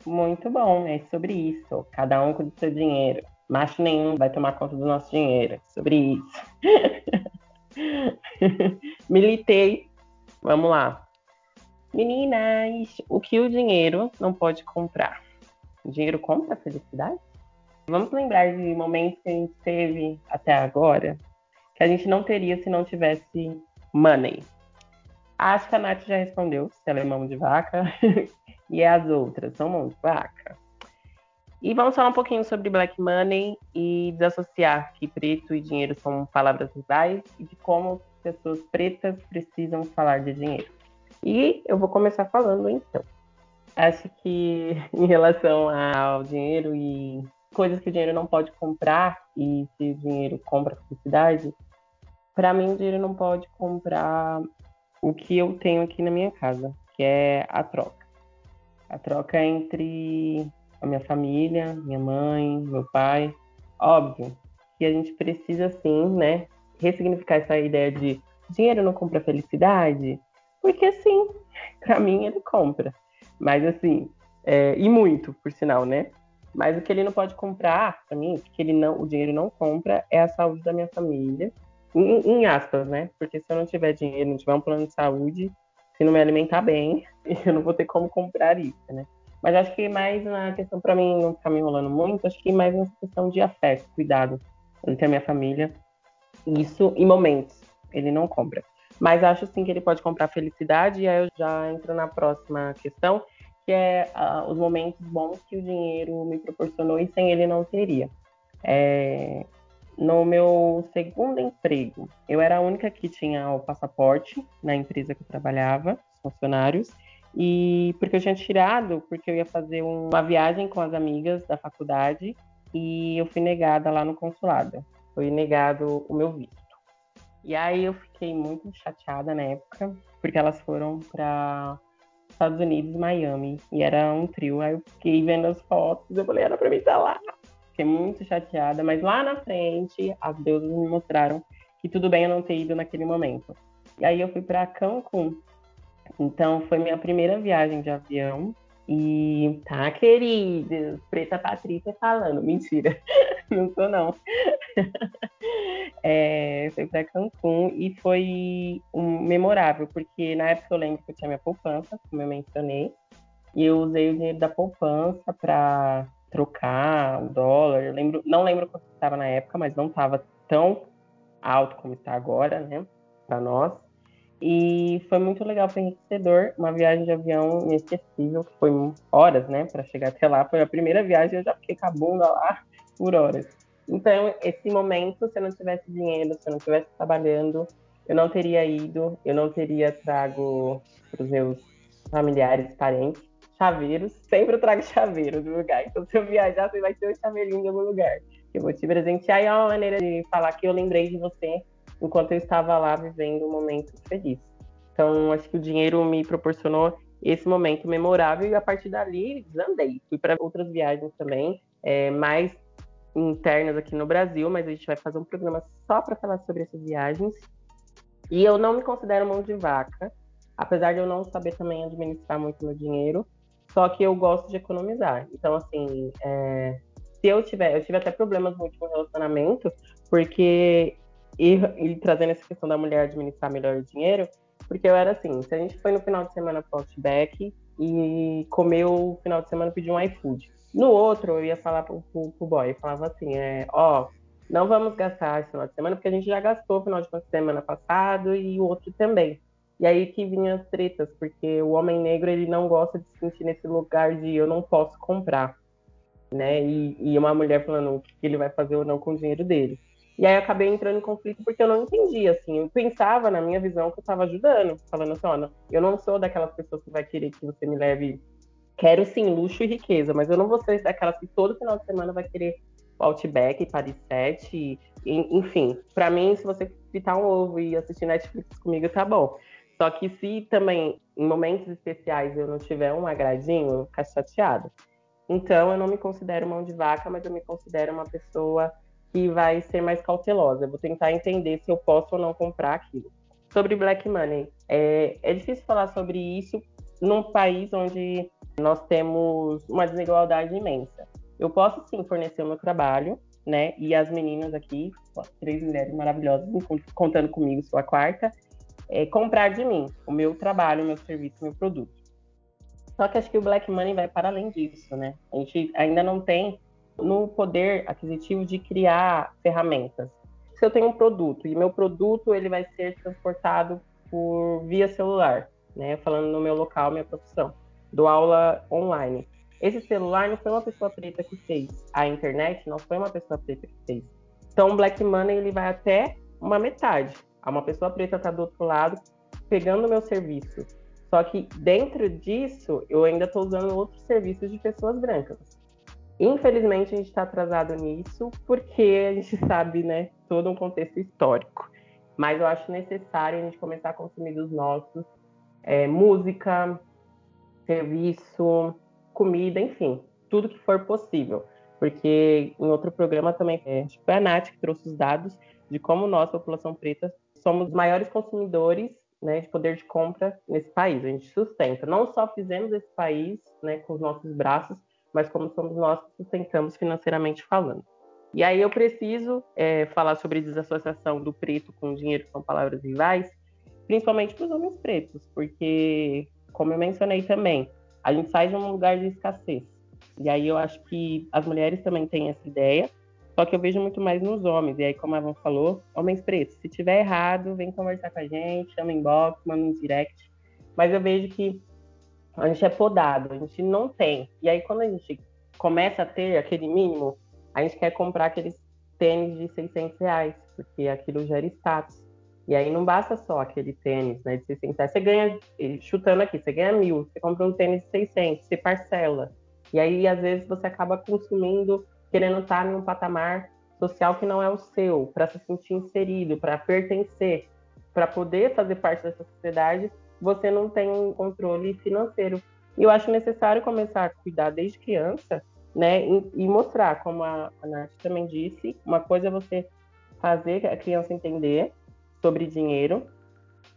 Muito bom, é sobre isso. Cada um com o seu dinheiro. Macho nenhum vai tomar conta do nosso dinheiro. Sobre isso. Militei. Vamos lá. Meninas, o que o dinheiro não pode comprar? O dinheiro compra felicidade? Vamos lembrar de momentos que a gente teve até agora que a gente não teria se não tivesse money. Acho que a Nath já respondeu se ela é mão de vaca. e as outras são mão de vaca. E vamos falar um pouquinho sobre black money e desassociar que preto e dinheiro são palavras rivais e de como pessoas pretas precisam falar de dinheiro. E eu vou começar falando então. Acho que em relação ao dinheiro e coisas que o dinheiro não pode comprar e se o dinheiro compra felicidade, para mim o dinheiro não pode comprar o que eu tenho aqui na minha casa, que é a troca. A troca entre a minha família, minha mãe, meu pai. Óbvio que a gente precisa sim, né, ressignificar essa ideia de dinheiro não compra felicidade, porque sim, para mim ele compra. Mas assim, é, e muito, por sinal, né? Mas o que ele não pode comprar, para mim, que ele não, o dinheiro não compra, é a saúde da minha família. Em, em, aspas, né? Porque se eu não tiver dinheiro, não tiver um plano de saúde, se não me alimentar bem, eu não vou ter como comprar isso, né? Mas acho que mais na questão, para mim, não ficar me enrolando muito, acho que mais na questão de afeto, cuidado entre a minha família. Isso em momentos, ele não compra. Mas acho sim que ele pode comprar felicidade, e aí eu já entro na próxima questão, que é uh, os momentos bons que o dinheiro me proporcionou e sem ele não teria. É, no meu segundo emprego, eu era a única que tinha o passaporte na empresa que eu trabalhava, funcionários, e porque eu tinha tirado, porque eu ia fazer uma viagem com as amigas da faculdade e eu fui negada lá no consulado. Foi negado o meu visto. E aí eu fiquei muito chateada na época, porque elas foram para Estados Unidos, Miami, e era um trio. Aí eu fiquei vendo as fotos, eu falei, era pra mim estar lá. Fiquei muito chateada, mas lá na frente, as deusas me mostraram que tudo bem eu não ter ido naquele momento. E aí eu fui para Cancún. Então foi minha primeira viagem de avião. E tá, queridos, Preta Patrícia falando. Mentira, não sou não. é, fui para Cancún e foi um, memorável, porque na época eu lembro que eu tinha minha poupança, como eu mencionei, e eu usei o dinheiro da poupança para trocar o dólar. Eu lembro, não lembro quanto estava na época, mas não estava tão alto como está agora, né, para nós. E foi muito legal, foi enriquecedor. Uma viagem de avião inesquecível, foi horas, né, para chegar até lá. Foi a primeira viagem, eu já fiquei com a bunda lá por horas. Então, esse momento, se eu não tivesse dinheiro, se eu não estivesse trabalhando, eu não teria ido, eu não teria trago para os meus familiares, parentes, chaveiros. Sempre eu trago chaveiros no lugar. Então, se eu viajar, você vai ter um chaveirinho em algum lugar. Eu vou te presentear e é uma maneira de falar que eu lembrei de você enquanto eu estava lá vivendo um momento feliz. Então, acho que o dinheiro me proporcionou esse momento memorável e a partir dali desandei. Fui para outras viagens também, é, mais internas aqui no Brasil, mas a gente vai fazer um programa só para falar sobre essas viagens. E eu não me considero mão de vaca, apesar de eu não saber também administrar muito meu dinheiro, só que eu gosto de economizar. Então, assim, é, se eu tiver, eu tive até problemas no último relacionamento, porque e, e, trazendo essa questão da mulher administrar melhor o dinheiro, porque eu era assim, se a gente foi no final de semana pro Outback e comeu o final de semana pediu um iFood. No outro, eu ia falar pro, pro, pro boy, falava assim, é, ó, não vamos gastar esse final de semana, porque a gente já gastou o final de semana passado e o outro também. E aí que vinha as tretas, porque o homem negro, ele não gosta de se sentir nesse lugar de eu não posso comprar, né? E, e uma mulher falando o que ele vai fazer ou não com o dinheiro dele. E aí acabei entrando em conflito porque eu não entendia, assim. Eu pensava, na minha visão, que eu estava ajudando, falando assim, eu não sou daquelas pessoas que vai querer que você me leve Quero sim luxo e riqueza, mas eu não vou ser daquelas que todo final de semana vai querer Outback, Paris 7, enfim. Para mim, se você fritar um ovo e assistir Netflix comigo, tá bom. Só que se também, em momentos especiais, eu não tiver um agradinho, eu vou ficar chateada. Então, eu não me considero mão de vaca, mas eu me considero uma pessoa que vai ser mais cautelosa. Vou tentar entender se eu posso ou não comprar aquilo. Sobre Black Money, é, é difícil falar sobre isso num país onde nós temos uma desigualdade imensa. Eu posso sim fornecer o meu trabalho, né? E as meninas aqui, três mulheres maravilhosas, contando comigo, sou a quarta, é, comprar de mim o meu trabalho, o meu serviço, o meu produto. Só que acho que o Black Money vai para além disso, né? A gente ainda não tem no poder aquisitivo de criar ferramentas. Se eu tenho um produto e meu produto ele vai ser transportado por via celular, né? Falando no meu local, minha profissão, do aula online. esse celular não foi uma pessoa preta que fez. A internet não foi uma pessoa preta que fez. Então, o Black Money ele vai até uma metade. Uma pessoa preta está do outro lado pegando o meu serviço. Só que dentro disso, eu ainda estou usando outros serviços de pessoas brancas. Infelizmente, a gente está atrasado nisso, porque a gente sabe, né, todo um contexto histórico. Mas eu acho necessário a gente começar a consumir dos nossos é, música, serviço, comida, enfim, tudo que for possível. Porque em outro programa também, é, foi a Nath que trouxe os dados de como nós, população preta, somos os maiores consumidores né, de poder de compra nesse país. A gente sustenta. Não só fizemos esse país né, com os nossos braços, mas como somos nós que sustentamos financeiramente falando. E aí eu preciso é, falar sobre desassociação do preto com dinheiro, que são palavras rivais, principalmente para os homens pretos, porque, como eu mencionei também, a gente sai de um lugar de escassez. E aí eu acho que as mulheres também têm essa ideia, só que eu vejo muito mais nos homens. E aí, como a Van falou, homens pretos, se tiver errado, vem conversar com a gente, chama inbox, manda um direct. Mas eu vejo que a gente é podado, a gente não tem. E aí, quando a gente começa a ter aquele mínimo, a gente quer comprar aqueles tênis de 600 reais, porque aquilo gera status. E aí não basta só aquele tênis né, de 600 reais. Você ganha, chutando aqui, você ganha mil, você compra um tênis de 600, você parcela. E aí, às vezes, você acaba consumindo, querendo estar em um patamar social que não é o seu, para se sentir inserido, para pertencer, para poder fazer parte dessa sociedade, você não tem um controle financeiro. E eu acho necessário começar a cuidar desde criança, né? E, e mostrar, como a, a Nath também disse, uma coisa é você fazer a criança entender sobre dinheiro,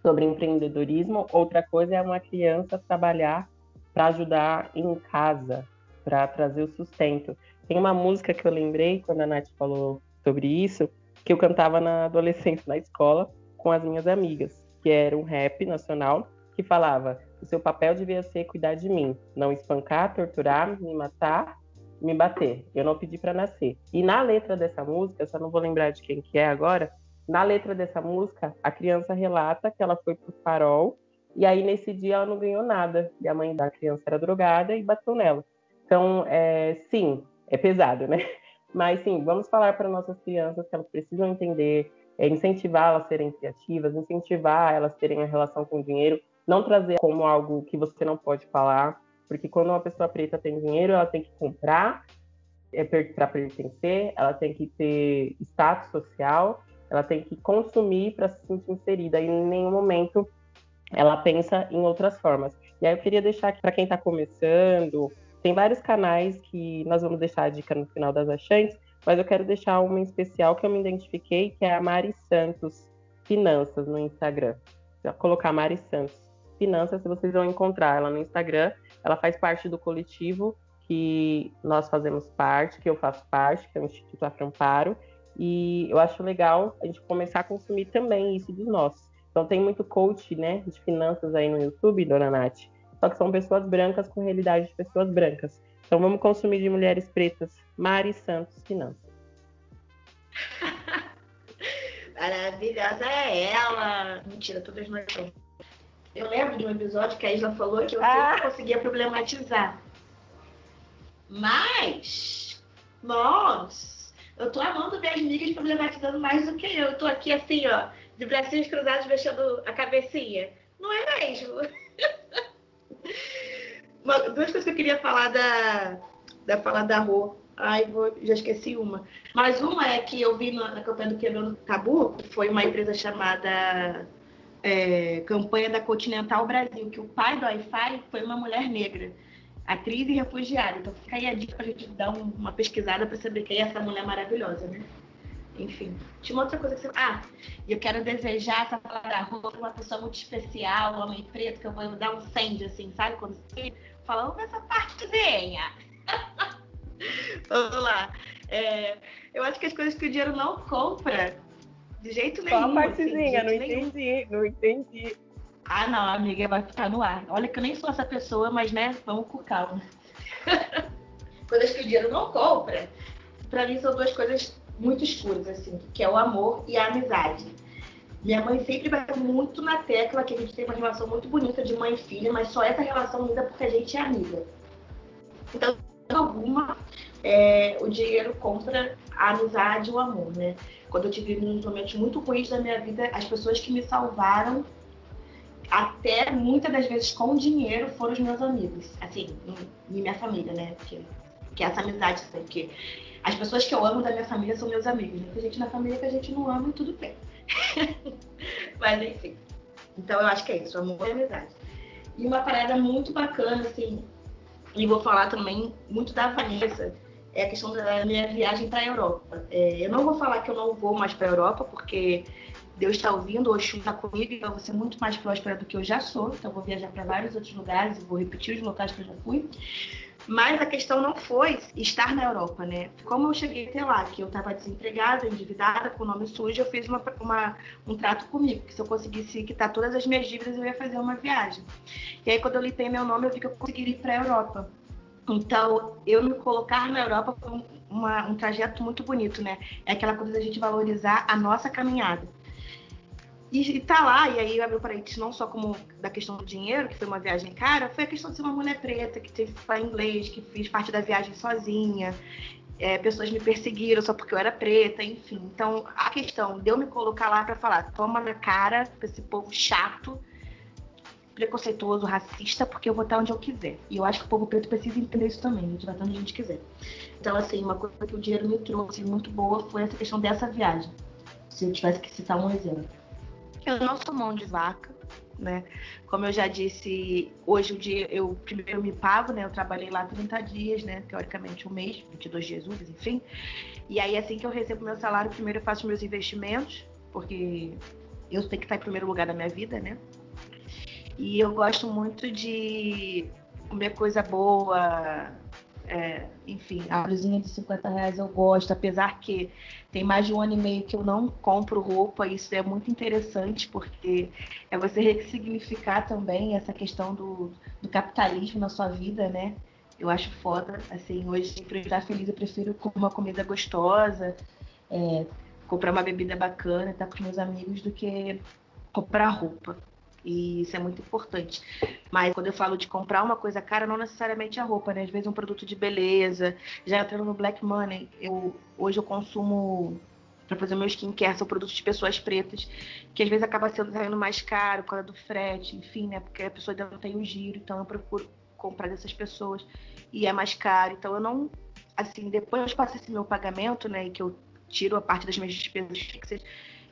sobre empreendedorismo, outra coisa é uma criança trabalhar para ajudar em casa, para trazer o sustento. Tem uma música que eu lembrei quando a Nath falou sobre isso, que eu cantava na adolescência na escola com as minhas amigas, que era um rap nacional que falava: o seu papel devia ser cuidar de mim, não espancar, torturar, me matar, me bater. Eu não pedi para nascer. E na letra dessa música, só não vou lembrar de quem que é agora, na letra dessa música, a criança relata que ela foi pro farol e aí nesse dia ela não ganhou nada. E a mãe da criança era drogada e bateu nela. Então, é, sim, é pesado, né? Mas sim, vamos falar para nossas crianças que elas precisam entender, é, incentivar elas a serem criativas, incentivar elas a terem a relação com o dinheiro, não trazer como algo que você não pode falar, porque quando uma pessoa preta tem dinheiro, ela tem que comprar é, para pertencer, ela tem que ter status social, ela tem que consumir para se sentir inserida, e em nenhum momento ela pensa em outras formas. E aí eu queria deixar aqui para quem está começando, tem vários canais que nós vamos deixar a dica no final das achantes, mas eu quero deixar uma em especial que eu me identifiquei, que é a Mari Santos Finanças no Instagram. Vou colocar Mari Santos Finanças, vocês vão encontrar ela no Instagram. Ela faz parte do coletivo que nós fazemos parte, que eu faço parte, que é o Instituto Aframparo. E eu acho legal a gente começar a consumir também isso dos nossos. Então tem muito coach, né, de finanças aí no YouTube, dona Nath. Só que são pessoas brancas com realidade de pessoas brancas. Então vamos consumir de mulheres pretas. Mari Santos Finanças. Maravilhosa é ela. Mentira, todas nós somos. Eu lembro de um episódio que a Isla falou que eu ah. sempre conseguia problematizar. Mas, nós, eu tô amando ver as amigas problematizando mais do que eu. Eu tô aqui assim, ó, de bracinhos cruzados, mexendo a cabecinha. Não é mesmo? Uma, duas coisas que eu queria falar da, da fala da Rô. Ai, vou, já esqueci uma. Mas uma é que eu vi na, na campanha do Quebrando Tabu, que foi uma empresa chamada é, campanha da Continental Brasil, que o pai do Wi-Fi foi uma mulher negra, atriz e refugiada. Então fica aí a dica para a gente dar um, uma pesquisada para saber quem é essa mulher maravilhosa, né? Enfim, tinha uma outra coisa que você. Ah, eu quero desejar essa palavra rua uma pessoa muito especial, um homem preto, que eu vou dar um send, assim, sabe? Quando falando dessa partezinha. Vamos lá. É, eu acho que as coisas que o dinheiro não compra de jeito nenhum. Qual a partezinha? Assim, não entendi, nenhum. não entendi. Ah, não, amiga, vai ficar no ar. Olha que eu nem sou essa pessoa, mas né, vamos com calma. coisas que o dinheiro não compra, para mim são duas coisas muito escuras, assim, que é o amor e a amizade. Minha mãe sempre vai muito na tecla que a gente tem uma relação muito bonita de mãe e filha, mas só essa relação linda porque a gente é amiga. Então, alguma, é, o dinheiro compra a amizade e o amor, né? Quando eu tive uns momentos muito ruins da minha vida, as pessoas que me salvaram, até muitas das vezes com dinheiro, foram os meus amigos. Assim, e minha família, né? Porque, que é essa amizade, porque as pessoas que eu amo da minha família são meus amigos, né? Tem gente na família que a gente não ama e tudo bem. Mas enfim. Então eu acho que é isso, amor e amizade. E uma parada muito bacana, assim, e vou falar também muito da Vanessa, é a questão da minha viagem para a Europa. É, eu não vou falar que eu não vou mais para a Europa, porque Deus está ouvindo, Oxum está comigo, então eu vou ser muito mais próspera do que eu já sou. Então eu vou viajar para vários outros lugares vou repetir os locais que eu já fui. Mas a questão não foi estar na Europa, né? Como eu cheguei até lá, que eu estava desempregada, endividada, com o nome sujo, eu fiz uma, uma, um trato comigo, que se eu conseguisse quitar todas as minhas dívidas, eu ia fazer uma viagem. E aí, quando eu limpei meu nome, eu vi que eu conseguiria ir para a Europa. Então, eu me colocar na Europa foi uma, um trajeto muito bonito, né? É aquela coisa da gente valorizar a nossa caminhada. E, e tá lá, e aí abriu parênteses não só como da questão do dinheiro, que foi uma viagem cara, foi a questão de ser uma mulher preta, que teve que falar inglês, que fiz parte da viagem sozinha. É, pessoas me perseguiram só porque eu era preta, enfim. Então, a questão de eu me colocar lá para falar, toma na cara pra esse povo chato, preconceituoso, racista, porque eu vou estar onde eu quiser. E eu acho que o povo preto precisa entender isso também, a gente vai estar onde a gente quiser. Então, assim, uma coisa que o dinheiro me trouxe muito boa foi essa questão dessa viagem. Se eu tivesse que citar um exemplo. Eu não sou mão de vaca, né? Como eu já disse, hoje o dia eu primeiro me pago, né? Eu trabalhei lá 30 dias, né? Teoricamente um mês, 22 dias úteis, enfim. E aí assim que eu recebo meu salário, primeiro eu faço meus investimentos, porque eu tenho que estar em primeiro lugar na minha vida, né? E eu gosto muito de comer coisa boa, é, enfim, a blusinha de 50 reais eu gosto, apesar que tem mais de um ano e meio que eu não compro roupa, isso é muito interessante, porque é você ressignificar também essa questão do, do capitalismo na sua vida, né? Eu acho foda, assim, hoje para estar feliz eu prefiro comer uma comida gostosa, é, comprar uma bebida bacana, estar com os meus amigos, do que comprar roupa. E isso é muito importante. Mas quando eu falo de comprar uma coisa cara, não necessariamente a roupa, né? Às vezes um produto de beleza. Já entrando no Black Money, eu, hoje eu consumo para fazer meu skincare são produtos de pessoas pretas, que às vezes acaba sendo saindo mais caro por causa do frete, enfim, né? Porque a pessoa ainda não tem o giro, então eu procuro comprar dessas pessoas e é mais caro. Então eu não, assim, depois eu faço esse meu pagamento, né, e que eu tiro a parte das minhas despesas fixas,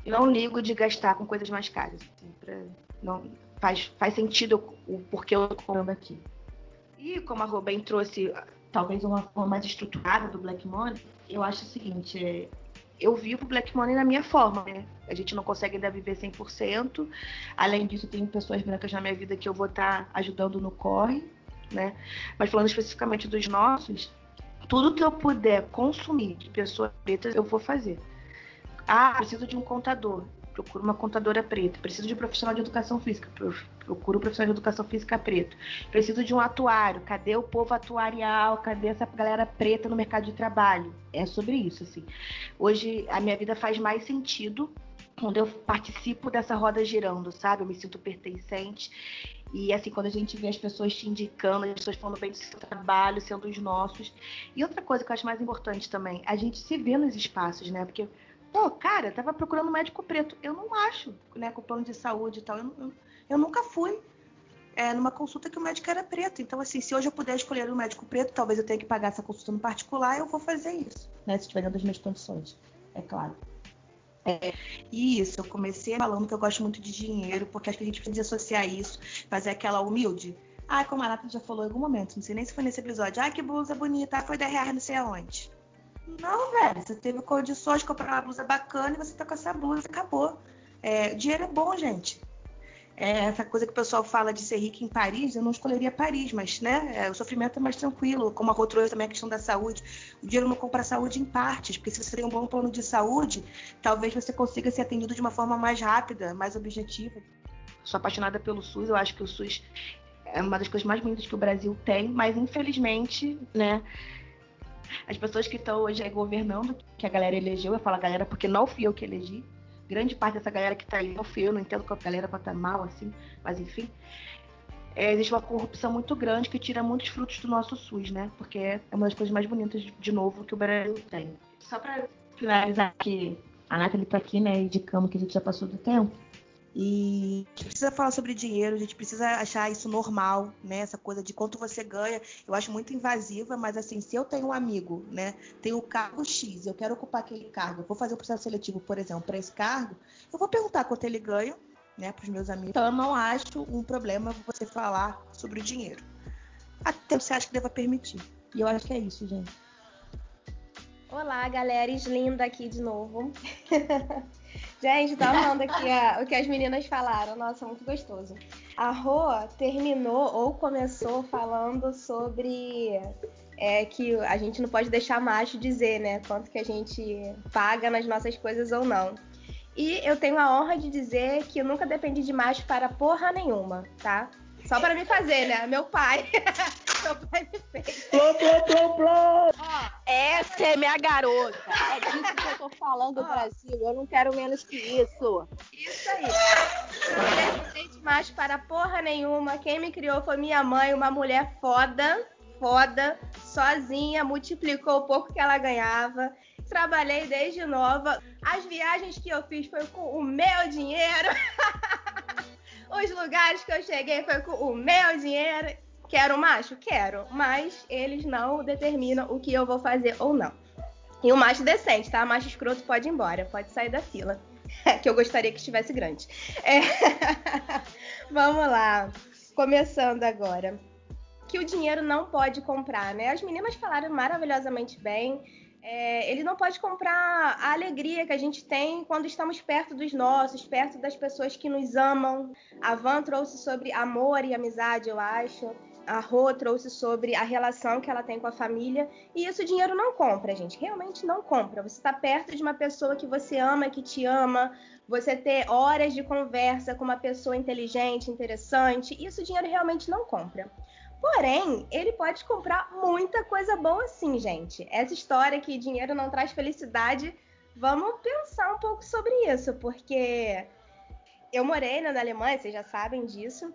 eu não ligo de gastar com coisas mais caras, assim, pra não faz, faz sentido o porquê eu tô comprando aqui. E como a Robin trouxe talvez uma forma mais estruturada do Black Money, eu acho o seguinte, é, eu vivo o Black Money na minha forma, né? A gente não consegue ainda viver 100%. Além disso, tem pessoas brancas na minha vida que eu vou estar tá ajudando no corre, né? Mas falando especificamente dos nossos, tudo que eu puder consumir de pessoas pretas, eu vou fazer. Ah, preciso de um contador procuro uma contadora preta. Preciso de um profissional de educação física, procuro um profissional de educação física preto. Preciso de um atuário. Cadê o povo atuarial? Cadê essa galera preta no mercado de trabalho? É sobre isso, assim. Hoje a minha vida faz mais sentido quando eu participo dessa roda girando, sabe? Eu me sinto pertencente. E assim, quando a gente vê as pessoas te indicando, as pessoas falando bem do seu trabalho, sendo os nossos. E outra coisa que eu acho mais importante também, a gente se vê nos espaços, né? Porque Pô, cara, tava procurando um médico preto. Eu não acho, né, com plano de saúde e tal. Eu, eu, eu nunca fui é, numa consulta que o médico era preto. Então, assim, se hoje eu puder escolher um médico preto, talvez eu tenha que pagar essa consulta no particular, eu vou fazer isso, né? Se estiver dentro das minhas condições, é claro. É, e isso, eu comecei falando que eu gosto muito de dinheiro, porque acho que a gente precisa associar isso, fazer aquela humilde. Ah, como a Nata já falou em algum momento, não sei nem se foi nesse episódio. Ah, que blusa bonita, ah, foi 10 reais não sei aonde. Não, velho, você teve condições de comprar uma blusa bacana e você tá com essa blusa acabou. É, dinheiro é bom, gente. É, essa coisa que o pessoal fala de ser rico em Paris, eu não escolheria Paris, mas né, é, o sofrimento é mais tranquilo. Como a Rô também a questão da saúde. O dinheiro não compra a saúde em partes, porque se você tem um bom plano de saúde, talvez você consiga ser atendido de uma forma mais rápida, mais objetiva. Sou apaixonada pelo SUS, eu acho que o SUS é uma das coisas mais bonitas que o Brasil tem, mas infelizmente, né, as pessoas que estão hoje governando, que a galera elegeu, eu falo galera porque não fui eu que elegi. Grande parte dessa galera que está aí não fui eu, não entendo que a galera pode estar mal assim, mas enfim. é, existe uma corrupção muito grande que tira muitos frutos do nosso SUS, né? Porque é uma das coisas mais bonitas, de novo, que o Brasil tem. Só para finalizar aqui, a Nathalie tá aqui, né, indicando que a gente já passou do tempo. E a gente precisa falar sobre dinheiro, a gente precisa achar isso normal, né? Essa coisa de quanto você ganha, eu acho muito invasiva, mas assim, se eu tenho um amigo, né, tenho o cargo X, eu quero ocupar aquele cargo, eu vou fazer o um processo seletivo, por exemplo, para esse cargo, eu vou perguntar quanto ele ganha, né, para os meus amigos. Então eu não acho um problema você falar sobre o dinheiro. Até você acha que deva permitir. E eu acho que é isso, gente. Olá, galera, linda aqui de novo. Gente, tá falando aqui a, o que as meninas falaram. Nossa, muito gostoso. A Rô terminou ou começou falando sobre é, que a gente não pode deixar macho dizer, né? Quanto que a gente paga nas nossas coisas ou não. E eu tenho a honra de dizer que eu nunca dependi de macho para porra nenhuma, tá? Só para me fazer, né? Meu pai. Meu pai me fez. Plô, plô. Essa é minha garota. É disso que eu tô falando, Brasil. Eu não quero menos que isso. Isso aí. Não dependei de macho para porra nenhuma. Quem me criou foi minha mãe, uma mulher foda, foda, sozinha, multiplicou o pouco que ela ganhava. Trabalhei desde nova. As viagens que eu fiz foi com o meu dinheiro. Os lugares que eu cheguei foi com o meu dinheiro. Quero macho? Quero. Mas eles não determinam o que eu vou fazer ou não. E o macho decente, tá? Macho escroto pode ir embora, pode sair da fila. que eu gostaria que estivesse grande. É... Vamos lá. Começando agora. Que o dinheiro não pode comprar, né? As meninas falaram maravilhosamente bem. É, ele não pode comprar a alegria que a gente tem quando estamos perto dos nossos, perto das pessoas que nos amam. A Van trouxe sobre amor e amizade, eu acho. A Rô trouxe sobre a relação que ela tem com a família. E isso o dinheiro não compra, gente. Realmente não compra. Você está perto de uma pessoa que você ama, que te ama. Você ter horas de conversa com uma pessoa inteligente, interessante. Isso o dinheiro realmente não compra. Porém, ele pode comprar muita coisa boa sim, gente. Essa história que dinheiro não traz felicidade, vamos pensar um pouco sobre isso, porque eu morei na Alemanha, vocês já sabem disso,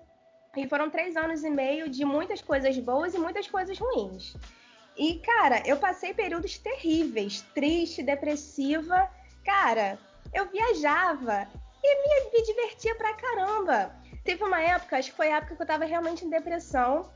e foram três anos e meio de muitas coisas boas e muitas coisas ruins. E, cara, eu passei períodos terríveis, triste, depressiva. Cara, eu viajava e me, me divertia pra caramba. Teve uma época, acho que foi a época que eu tava realmente em depressão.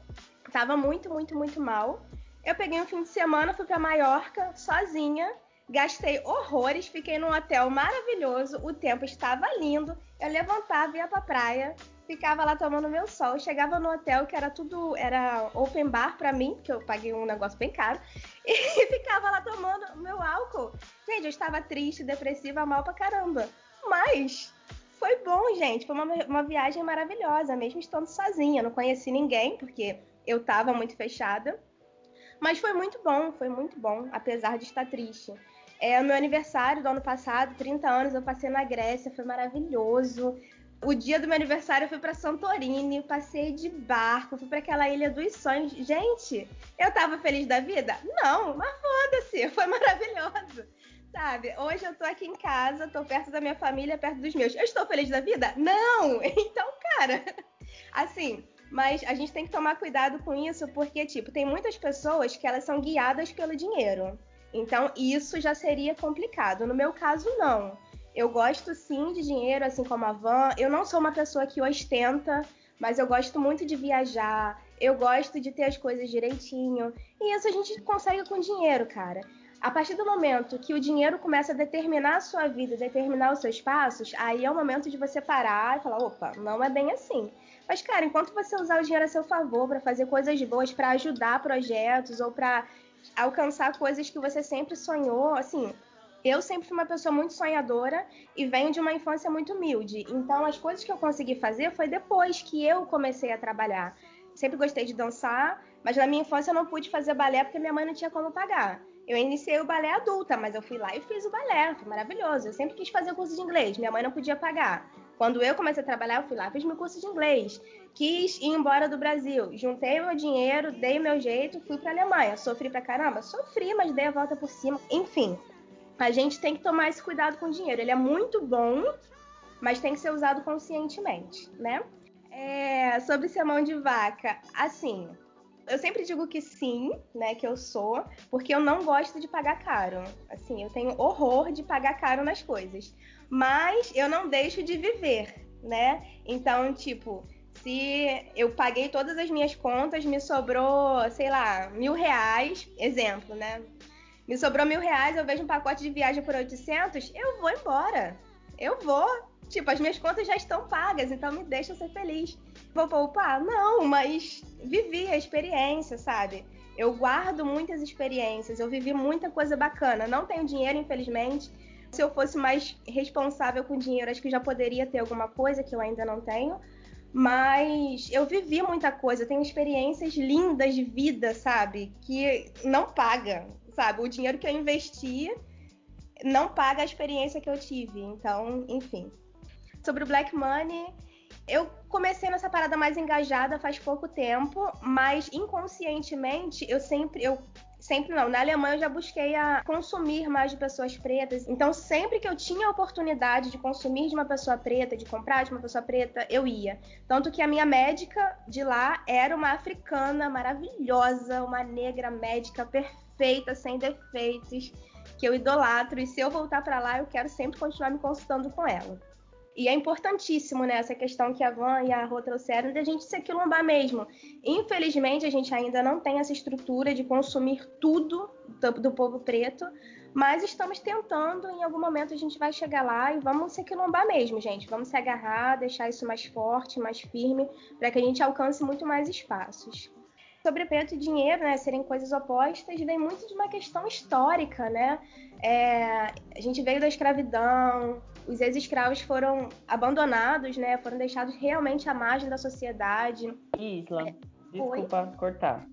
Tava muito, muito, muito mal. Eu peguei um fim de semana, fui para Maiorca sozinha, gastei horrores, fiquei num hotel maravilhoso, o tempo estava lindo. Eu levantava, ia pra praia, ficava lá tomando meu sol, chegava no hotel que era tudo, era open bar para mim, porque eu paguei um negócio bem caro, e ficava lá tomando meu álcool. Gente, eu estava triste, depressiva, mal pra caramba. Mas foi bom, gente. Foi uma, uma viagem maravilhosa, mesmo estando sozinha. Não conheci ninguém, porque eu tava muito fechada. Mas foi muito bom, foi muito bom, apesar de estar triste. É o meu aniversário do ano passado, 30 anos, eu passei na Grécia, foi maravilhoso. O dia do meu aniversário eu fui para Santorini, passei de barco, fui para aquela ilha dos sonhos. Gente, eu tava feliz da vida? Não, mas foda-se, foi maravilhoso. Sabe? Hoje eu tô aqui em casa, tô perto da minha família, perto dos meus. Eu estou feliz da vida? Não! Então, cara, assim, mas a gente tem que tomar cuidado com isso, porque, tipo, tem muitas pessoas que elas são guiadas pelo dinheiro. Então, isso já seria complicado. No meu caso, não. Eu gosto sim de dinheiro, assim como a Van. Eu não sou uma pessoa que ostenta, mas eu gosto muito de viajar. Eu gosto de ter as coisas direitinho. E isso a gente consegue com dinheiro, cara. A partir do momento que o dinheiro começa a determinar a sua vida, determinar os seus passos, aí é o momento de você parar e falar: opa, não é bem assim. Mas, cara, enquanto você usar o dinheiro a seu favor para fazer coisas boas, para ajudar projetos ou para alcançar coisas que você sempre sonhou, assim, eu sempre fui uma pessoa muito sonhadora e venho de uma infância muito humilde. Então, as coisas que eu consegui fazer foi depois que eu comecei a trabalhar. Sempre gostei de dançar, mas na minha infância eu não pude fazer balé porque minha mãe não tinha como pagar. Eu iniciei o balé adulta, mas eu fui lá e fiz o balé, foi maravilhoso. Eu sempre quis fazer curso de inglês, minha mãe não podia pagar. Quando eu comecei a trabalhar, eu fui lá, fiz meu curso de inglês, quis ir embora do Brasil, juntei meu dinheiro, dei meu jeito, fui para Alemanha. Sofri pra caramba? Sofri, mas dei a volta por cima. Enfim, a gente tem que tomar esse cuidado com o dinheiro. Ele é muito bom, mas tem que ser usado conscientemente, né? É, sobre ser mão de vaca, assim, eu sempre digo que sim, né, que eu sou, porque eu não gosto de pagar caro. Assim, eu tenho horror de pagar caro nas coisas. Mas eu não deixo de viver, né? Então, tipo, se eu paguei todas as minhas contas, me sobrou, sei lá, mil reais, exemplo, né? Me sobrou mil reais, eu vejo um pacote de viagem por 800, eu vou embora. Eu vou. Tipo, as minhas contas já estão pagas, então me deixa ser feliz. Vou poupar? Não, mas vivi a experiência, sabe? Eu guardo muitas experiências, eu vivi muita coisa bacana. Não tenho dinheiro, infelizmente. Se eu fosse mais responsável com dinheiro, acho que já poderia ter alguma coisa que eu ainda não tenho. Mas eu vivi muita coisa, eu tenho experiências lindas de vida, sabe? Que não paga, sabe? O dinheiro que eu investi não paga a experiência que eu tive. Então, enfim. Sobre o Black Money, eu comecei nessa parada mais engajada faz pouco tempo, mas inconscientemente eu sempre eu sempre não. Na Alemanha eu já busquei a consumir mais de pessoas pretas. Então, sempre que eu tinha a oportunidade de consumir de uma pessoa preta, de comprar de uma pessoa preta, eu ia. Tanto que a minha médica de lá era uma africana maravilhosa, uma negra médica perfeita, sem defeitos, que eu idolatro. E se eu voltar para lá, eu quero sempre continuar me consultando com ela. E é importantíssimo, né, essa questão que a Van e a Rô trouxeram de a gente se quilombar mesmo. Infelizmente, a gente ainda não tem essa estrutura de consumir tudo do, do, povo preto, mas estamos tentando, em algum momento a gente vai chegar lá e vamos se quilombar mesmo, gente. Vamos se agarrar, deixar isso mais forte, mais firme, para que a gente alcance muito mais espaços sobre preto e dinheiro, né, serem coisas opostas, vem muito de uma questão histórica, né? É, a gente veio da escravidão, os ex-escravos foram abandonados, né? Foram deixados realmente à margem da sociedade. Isla, é, desculpa Oi? cortar.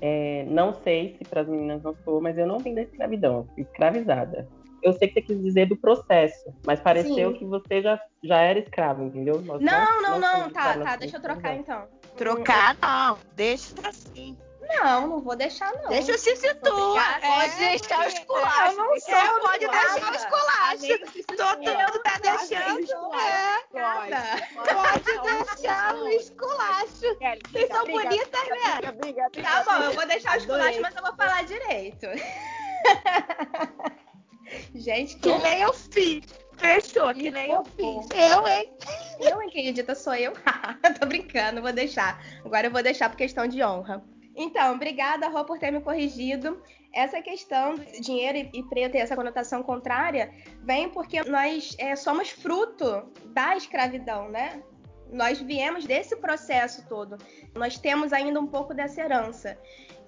É, não sei se para as meninas não sou, mas eu não vim da escravidão, eu fui escravizada. Eu sei que você quis dizer do processo, mas pareceu Sim. que você já, já era escravo, entendeu? Nós não, não, não, não tá, tá, deixa eu trocar então. Trocar não, deixa assim. Não, não vou deixar, não. Deixa se situa. É, pode deixar o esculacho. Não é, pode deixar o esculacho. Todo mundo tá deixando. É. Pode, pode deixar o esculacho. Vocês são bonitas, né? Tá bom, eu vou deixar o esculacho, mas eu vou falar direito. Gente, que, que nem eu fiz. Fechou, que, que nem eu fiz. Eu, hein? Eu, hein? Quem edita sou eu. Tô brincando, vou deixar. Agora eu vou deixar por questão de honra. Então, obrigada, Rô, por ter me corrigido. Essa questão de dinheiro e preto e essa conotação contrária vem porque nós é, somos fruto da escravidão, né? Nós viemos desse processo todo. Nós temos ainda um pouco dessa herança.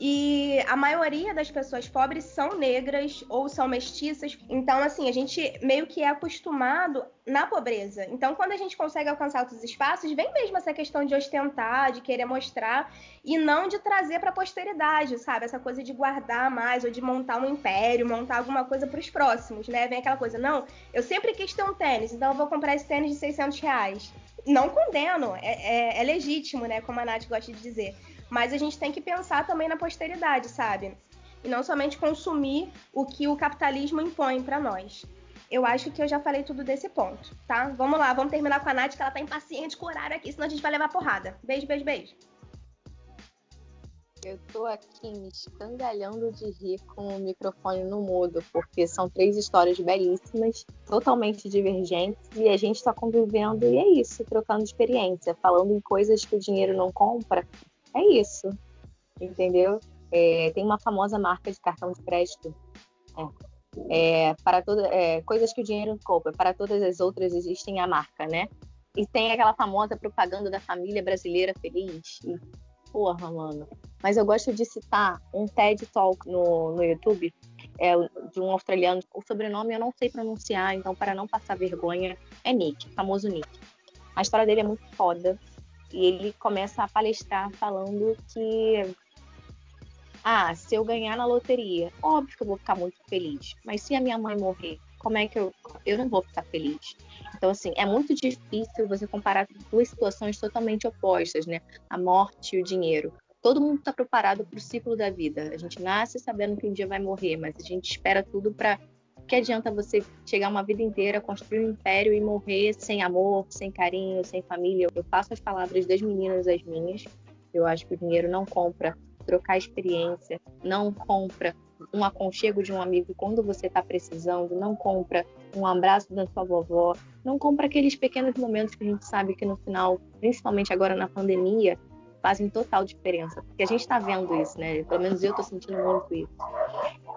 E a maioria das pessoas pobres são negras ou são mestiças. Então, assim, a gente meio que é acostumado na pobreza. Então, quando a gente consegue alcançar outros espaços, vem mesmo essa questão de ostentar, de querer mostrar e não de trazer para a posteridade, sabe? Essa coisa de guardar mais ou de montar um império, montar alguma coisa para os próximos, né? Vem aquela coisa, não, eu sempre quis ter um tênis, então eu vou comprar esse tênis de 600 reais. Não condeno, é, é, é legítimo, né? Como a Nath gosta de dizer. Mas a gente tem que pensar também na posteridade, sabe? E não somente consumir o que o capitalismo impõe para nós. Eu acho que eu já falei tudo desse ponto, tá? Vamos lá, vamos terminar com a Nath, que ela tá impaciente com o horário aqui, senão a gente vai levar porrada. Beijo, beijo, beijo. Eu tô aqui me escangalhando de rir com o microfone no mudo, porque são três histórias belíssimas, totalmente divergentes, e a gente tá convivendo, e é isso, trocando experiência, falando em coisas que o dinheiro não compra, é isso, entendeu? É, tem uma famosa marca de cartão de crédito. É, é para todas é, coisas que o dinheiro compra, para todas as outras existem a marca, né? E tem aquela famosa propaganda da família brasileira feliz. E, porra, mano. Mas eu gosto de citar um TED Talk no, no YouTube é, de um australiano. O sobrenome eu não sei pronunciar, então para não passar vergonha, é Nick, famoso Nick. A história dele é muito foda. E ele começa a palestrar falando que ah, se eu ganhar na loteria, óbvio que eu vou ficar muito feliz. Mas se a minha mãe morrer, como é que eu eu não vou ficar feliz? Então assim, é muito difícil você comparar duas situações totalmente opostas, né? A morte e o dinheiro. Todo mundo está preparado para o ciclo da vida. A gente nasce sabendo que um dia vai morrer, mas a gente espera tudo para que adianta você chegar uma vida inteira, construir um império e morrer sem amor, sem carinho, sem família? Eu faço as palavras das meninas as minhas. Eu acho que o dinheiro não compra trocar experiência, não compra um aconchego de um amigo quando você está precisando, não compra um abraço da sua vovó, não compra aqueles pequenos momentos que a gente sabe que no final, principalmente agora na pandemia, fazem total diferença. Porque a gente está vendo isso, né? Pelo menos eu estou sentindo muito isso.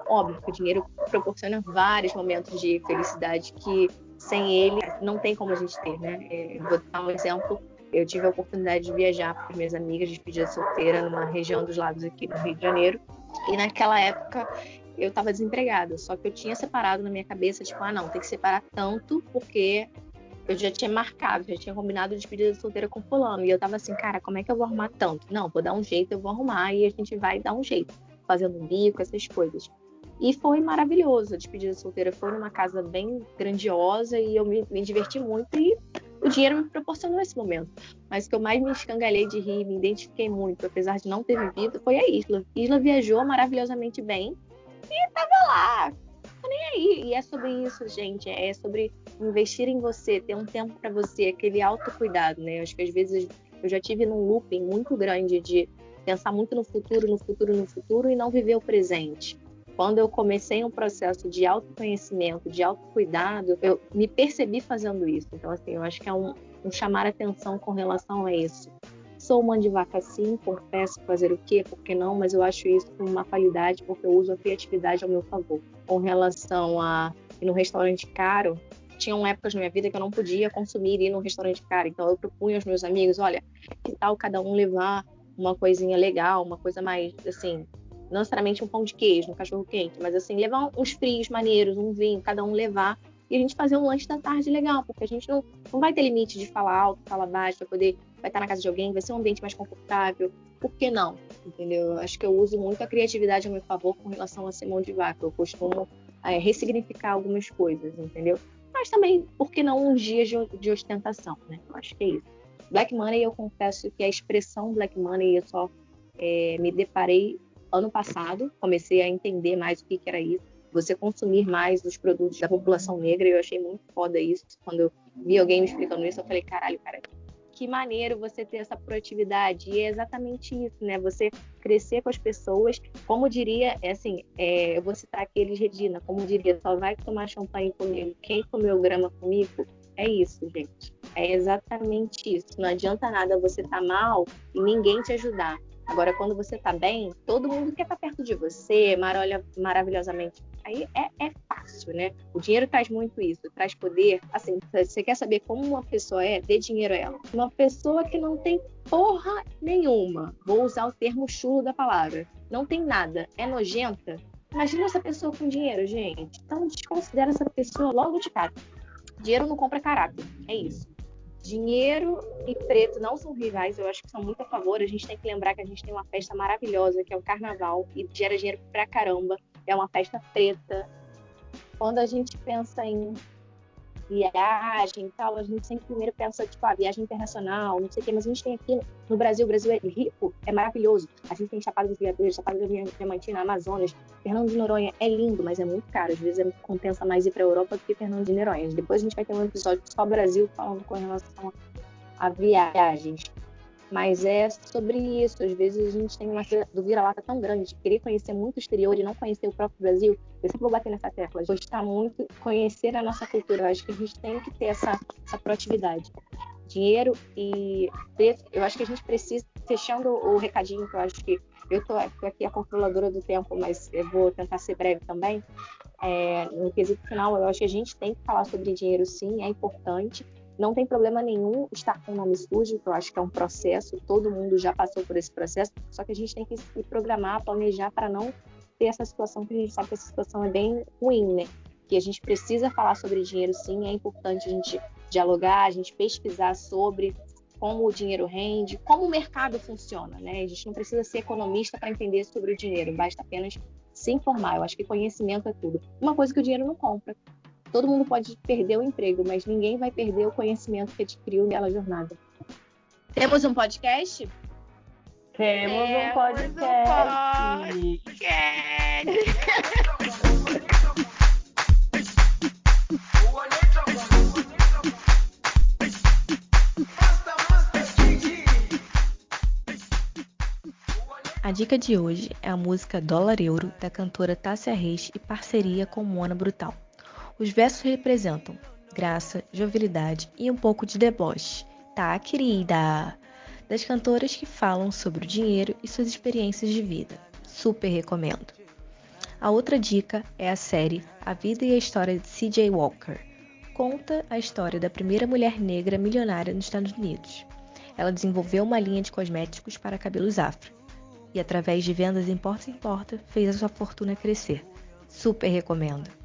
Óbvio que o dinheiro proporciona vários momentos de felicidade que sem ele não tem como a gente ter, né? É, vou dar um exemplo. Eu tive a oportunidade de viajar com minhas amigas de despedida solteira numa região dos lagos aqui no Rio de Janeiro. E naquela época eu estava desempregada, só que eu tinha separado na minha cabeça, tipo, ah, não, tem que separar tanto porque eu já tinha marcado, já tinha combinado de despedida solteira com fulano. E eu tava assim, cara, como é que eu vou arrumar tanto? Não, vou dar um jeito, eu vou arrumar e a gente vai dar um jeito, fazendo um bico, essas coisas. E foi maravilhoso. A despedida solteira foi numa casa bem grandiosa e eu me, me diverti muito e o dinheiro me proporcionou esse momento. Mas o que eu mais me escangalhei de rir, me identifiquei muito, apesar de não ter vivido, foi a Isla. Isla viajou maravilhosamente bem e tava lá, nem aí. E é sobre isso, gente. É sobre investir em você, ter um tempo para você, aquele autocuidado, né? Acho que às vezes eu já tive num looping muito grande de pensar muito no futuro, no futuro, no futuro e não viver o presente. Quando eu comecei um processo de autoconhecimento, de autocuidado, eu me percebi fazendo isso. Então, assim, eu acho que é um, um chamar atenção com relação a isso. Sou mãe de vaca sim, confesso fazer o quê, por que não, mas eu acho isso uma qualidade porque eu uso a criatividade ao meu favor. Com relação a ir no restaurante caro, tinham épocas na minha vida que eu não podia consumir ir num restaurante caro. Então eu propunha aos meus amigos, olha, que tal cada um levar uma coisinha legal, uma coisa mais assim, não necessariamente um pão de queijo, um cachorro quente, mas assim, levar uns frios maneiros, um vinho, cada um levar e a gente fazer um lanche da tarde legal, porque a gente não, não vai ter limite de falar alto, falar baixo, vai poder, vai estar na casa de alguém, vai ser um ambiente mais confortável. Por que não? Entendeu? Acho que eu uso muito a criatividade a meu favor com relação a ser mão de vaca. Eu costumo é, ressignificar algumas coisas, entendeu? Mas também, por que não uns dias de, de ostentação, né? Eu acho que é isso. Black Money, eu confesso que a expressão Black Money eu só é, me deparei ano passado, comecei a entender mais o que, que era isso você consumir mais os produtos da população negra. Eu achei muito foda isso. Quando eu vi alguém me explicando isso, eu falei, caralho, cara, que maneiro você ter essa proatividade. E é exatamente isso, né? Você crescer com as pessoas. Como diria, é assim, é, eu vou citar aqueles, Regina, como diria, só vai tomar champanhe comigo. Quem comeu grama comigo? É isso, gente. É exatamente isso. Não adianta nada você estar tá mal e ninguém te ajudar. Agora, quando você tá bem, todo mundo quer estar tá perto de você, marolha maravilhosamente. Aí é, é, fácil, né? O dinheiro traz muito isso, traz poder. Assim, você quer saber como uma pessoa é? Dê dinheiro a ela. Uma pessoa que não tem porra nenhuma. Vou usar o termo chulo da palavra. Não tem nada. É nojenta. Imagina essa pessoa com dinheiro, gente. Então desconsidera essa pessoa logo de cara. Dinheiro não compra caráter. É isso dinheiro e preto não são rivais, eu acho que são muito a favor. A gente tem que lembrar que a gente tem uma festa maravilhosa, que é o carnaval, e gera dinheiro pra caramba. É uma festa preta. Quando a gente pensa em viagem e tal, a gente sempre primeiro pensa, tipo, a ah, viagem internacional, não sei o quê, mas a gente tem aqui no Brasil, o Brasil é rico, é maravilhoso. A gente tem Chapada dos Veadores, Chapada da Diamantina, Amazonas, Fernando de Noronha é lindo, mas é muito caro. Às vezes é, compensa mais ir para a Europa do que Fernando de Noronha. Depois a gente vai ter um episódio só Brasil falando com relação a viagens. Mas é sobre isso. Às vezes a gente tem uma do vira-lata tão grande de querer conhecer muito o exterior e não conhecer o próprio Brasil. Eu sempre vou bater nessa tecla. Gostar muito, conhecer a nossa cultura. Eu acho que a gente tem que ter essa, essa proatividade. Dinheiro e eu acho que a gente precisa, fechando o recadinho que eu acho que eu tô aqui a controladora do tempo, mas eu vou tentar ser breve também. É, no quesito final, eu acho que a gente tem que falar sobre dinheiro sim, é importante não tem problema nenhum estar com o nome sujo, que eu acho que é um processo, todo mundo já passou por esse processo, só que a gente tem que se programar, planejar para não ter essa situação, que a gente sabe que essa situação é bem ruim, né? Que a gente precisa falar sobre dinheiro sim, é importante a gente dialogar, a gente pesquisar sobre como o dinheiro rende, como o mercado funciona, né? A gente não precisa ser economista para entender sobre o dinheiro, basta apenas se informar. Eu acho que conhecimento é tudo. Uma coisa que o dinheiro não compra, Todo mundo pode perder o emprego, mas ninguém vai perder o conhecimento que adquiriu naquela jornada. Temos um podcast? Temos um podcast. Um podcast. A dica de hoje é a música Dólar Euro da cantora Tássia Reis e parceria com Mona Brutal. Os versos representam graça, jovialidade e um pouco de deboche. Tá, querida? Das cantoras que falam sobre o dinheiro e suas experiências de vida. Super recomendo. A outra dica é a série A Vida e a História de C.J. Walker. Conta a história da primeira mulher negra milionária nos Estados Unidos. Ela desenvolveu uma linha de cosméticos para cabelos afro e, através de vendas em porta em porta, fez a sua fortuna crescer. Super recomendo!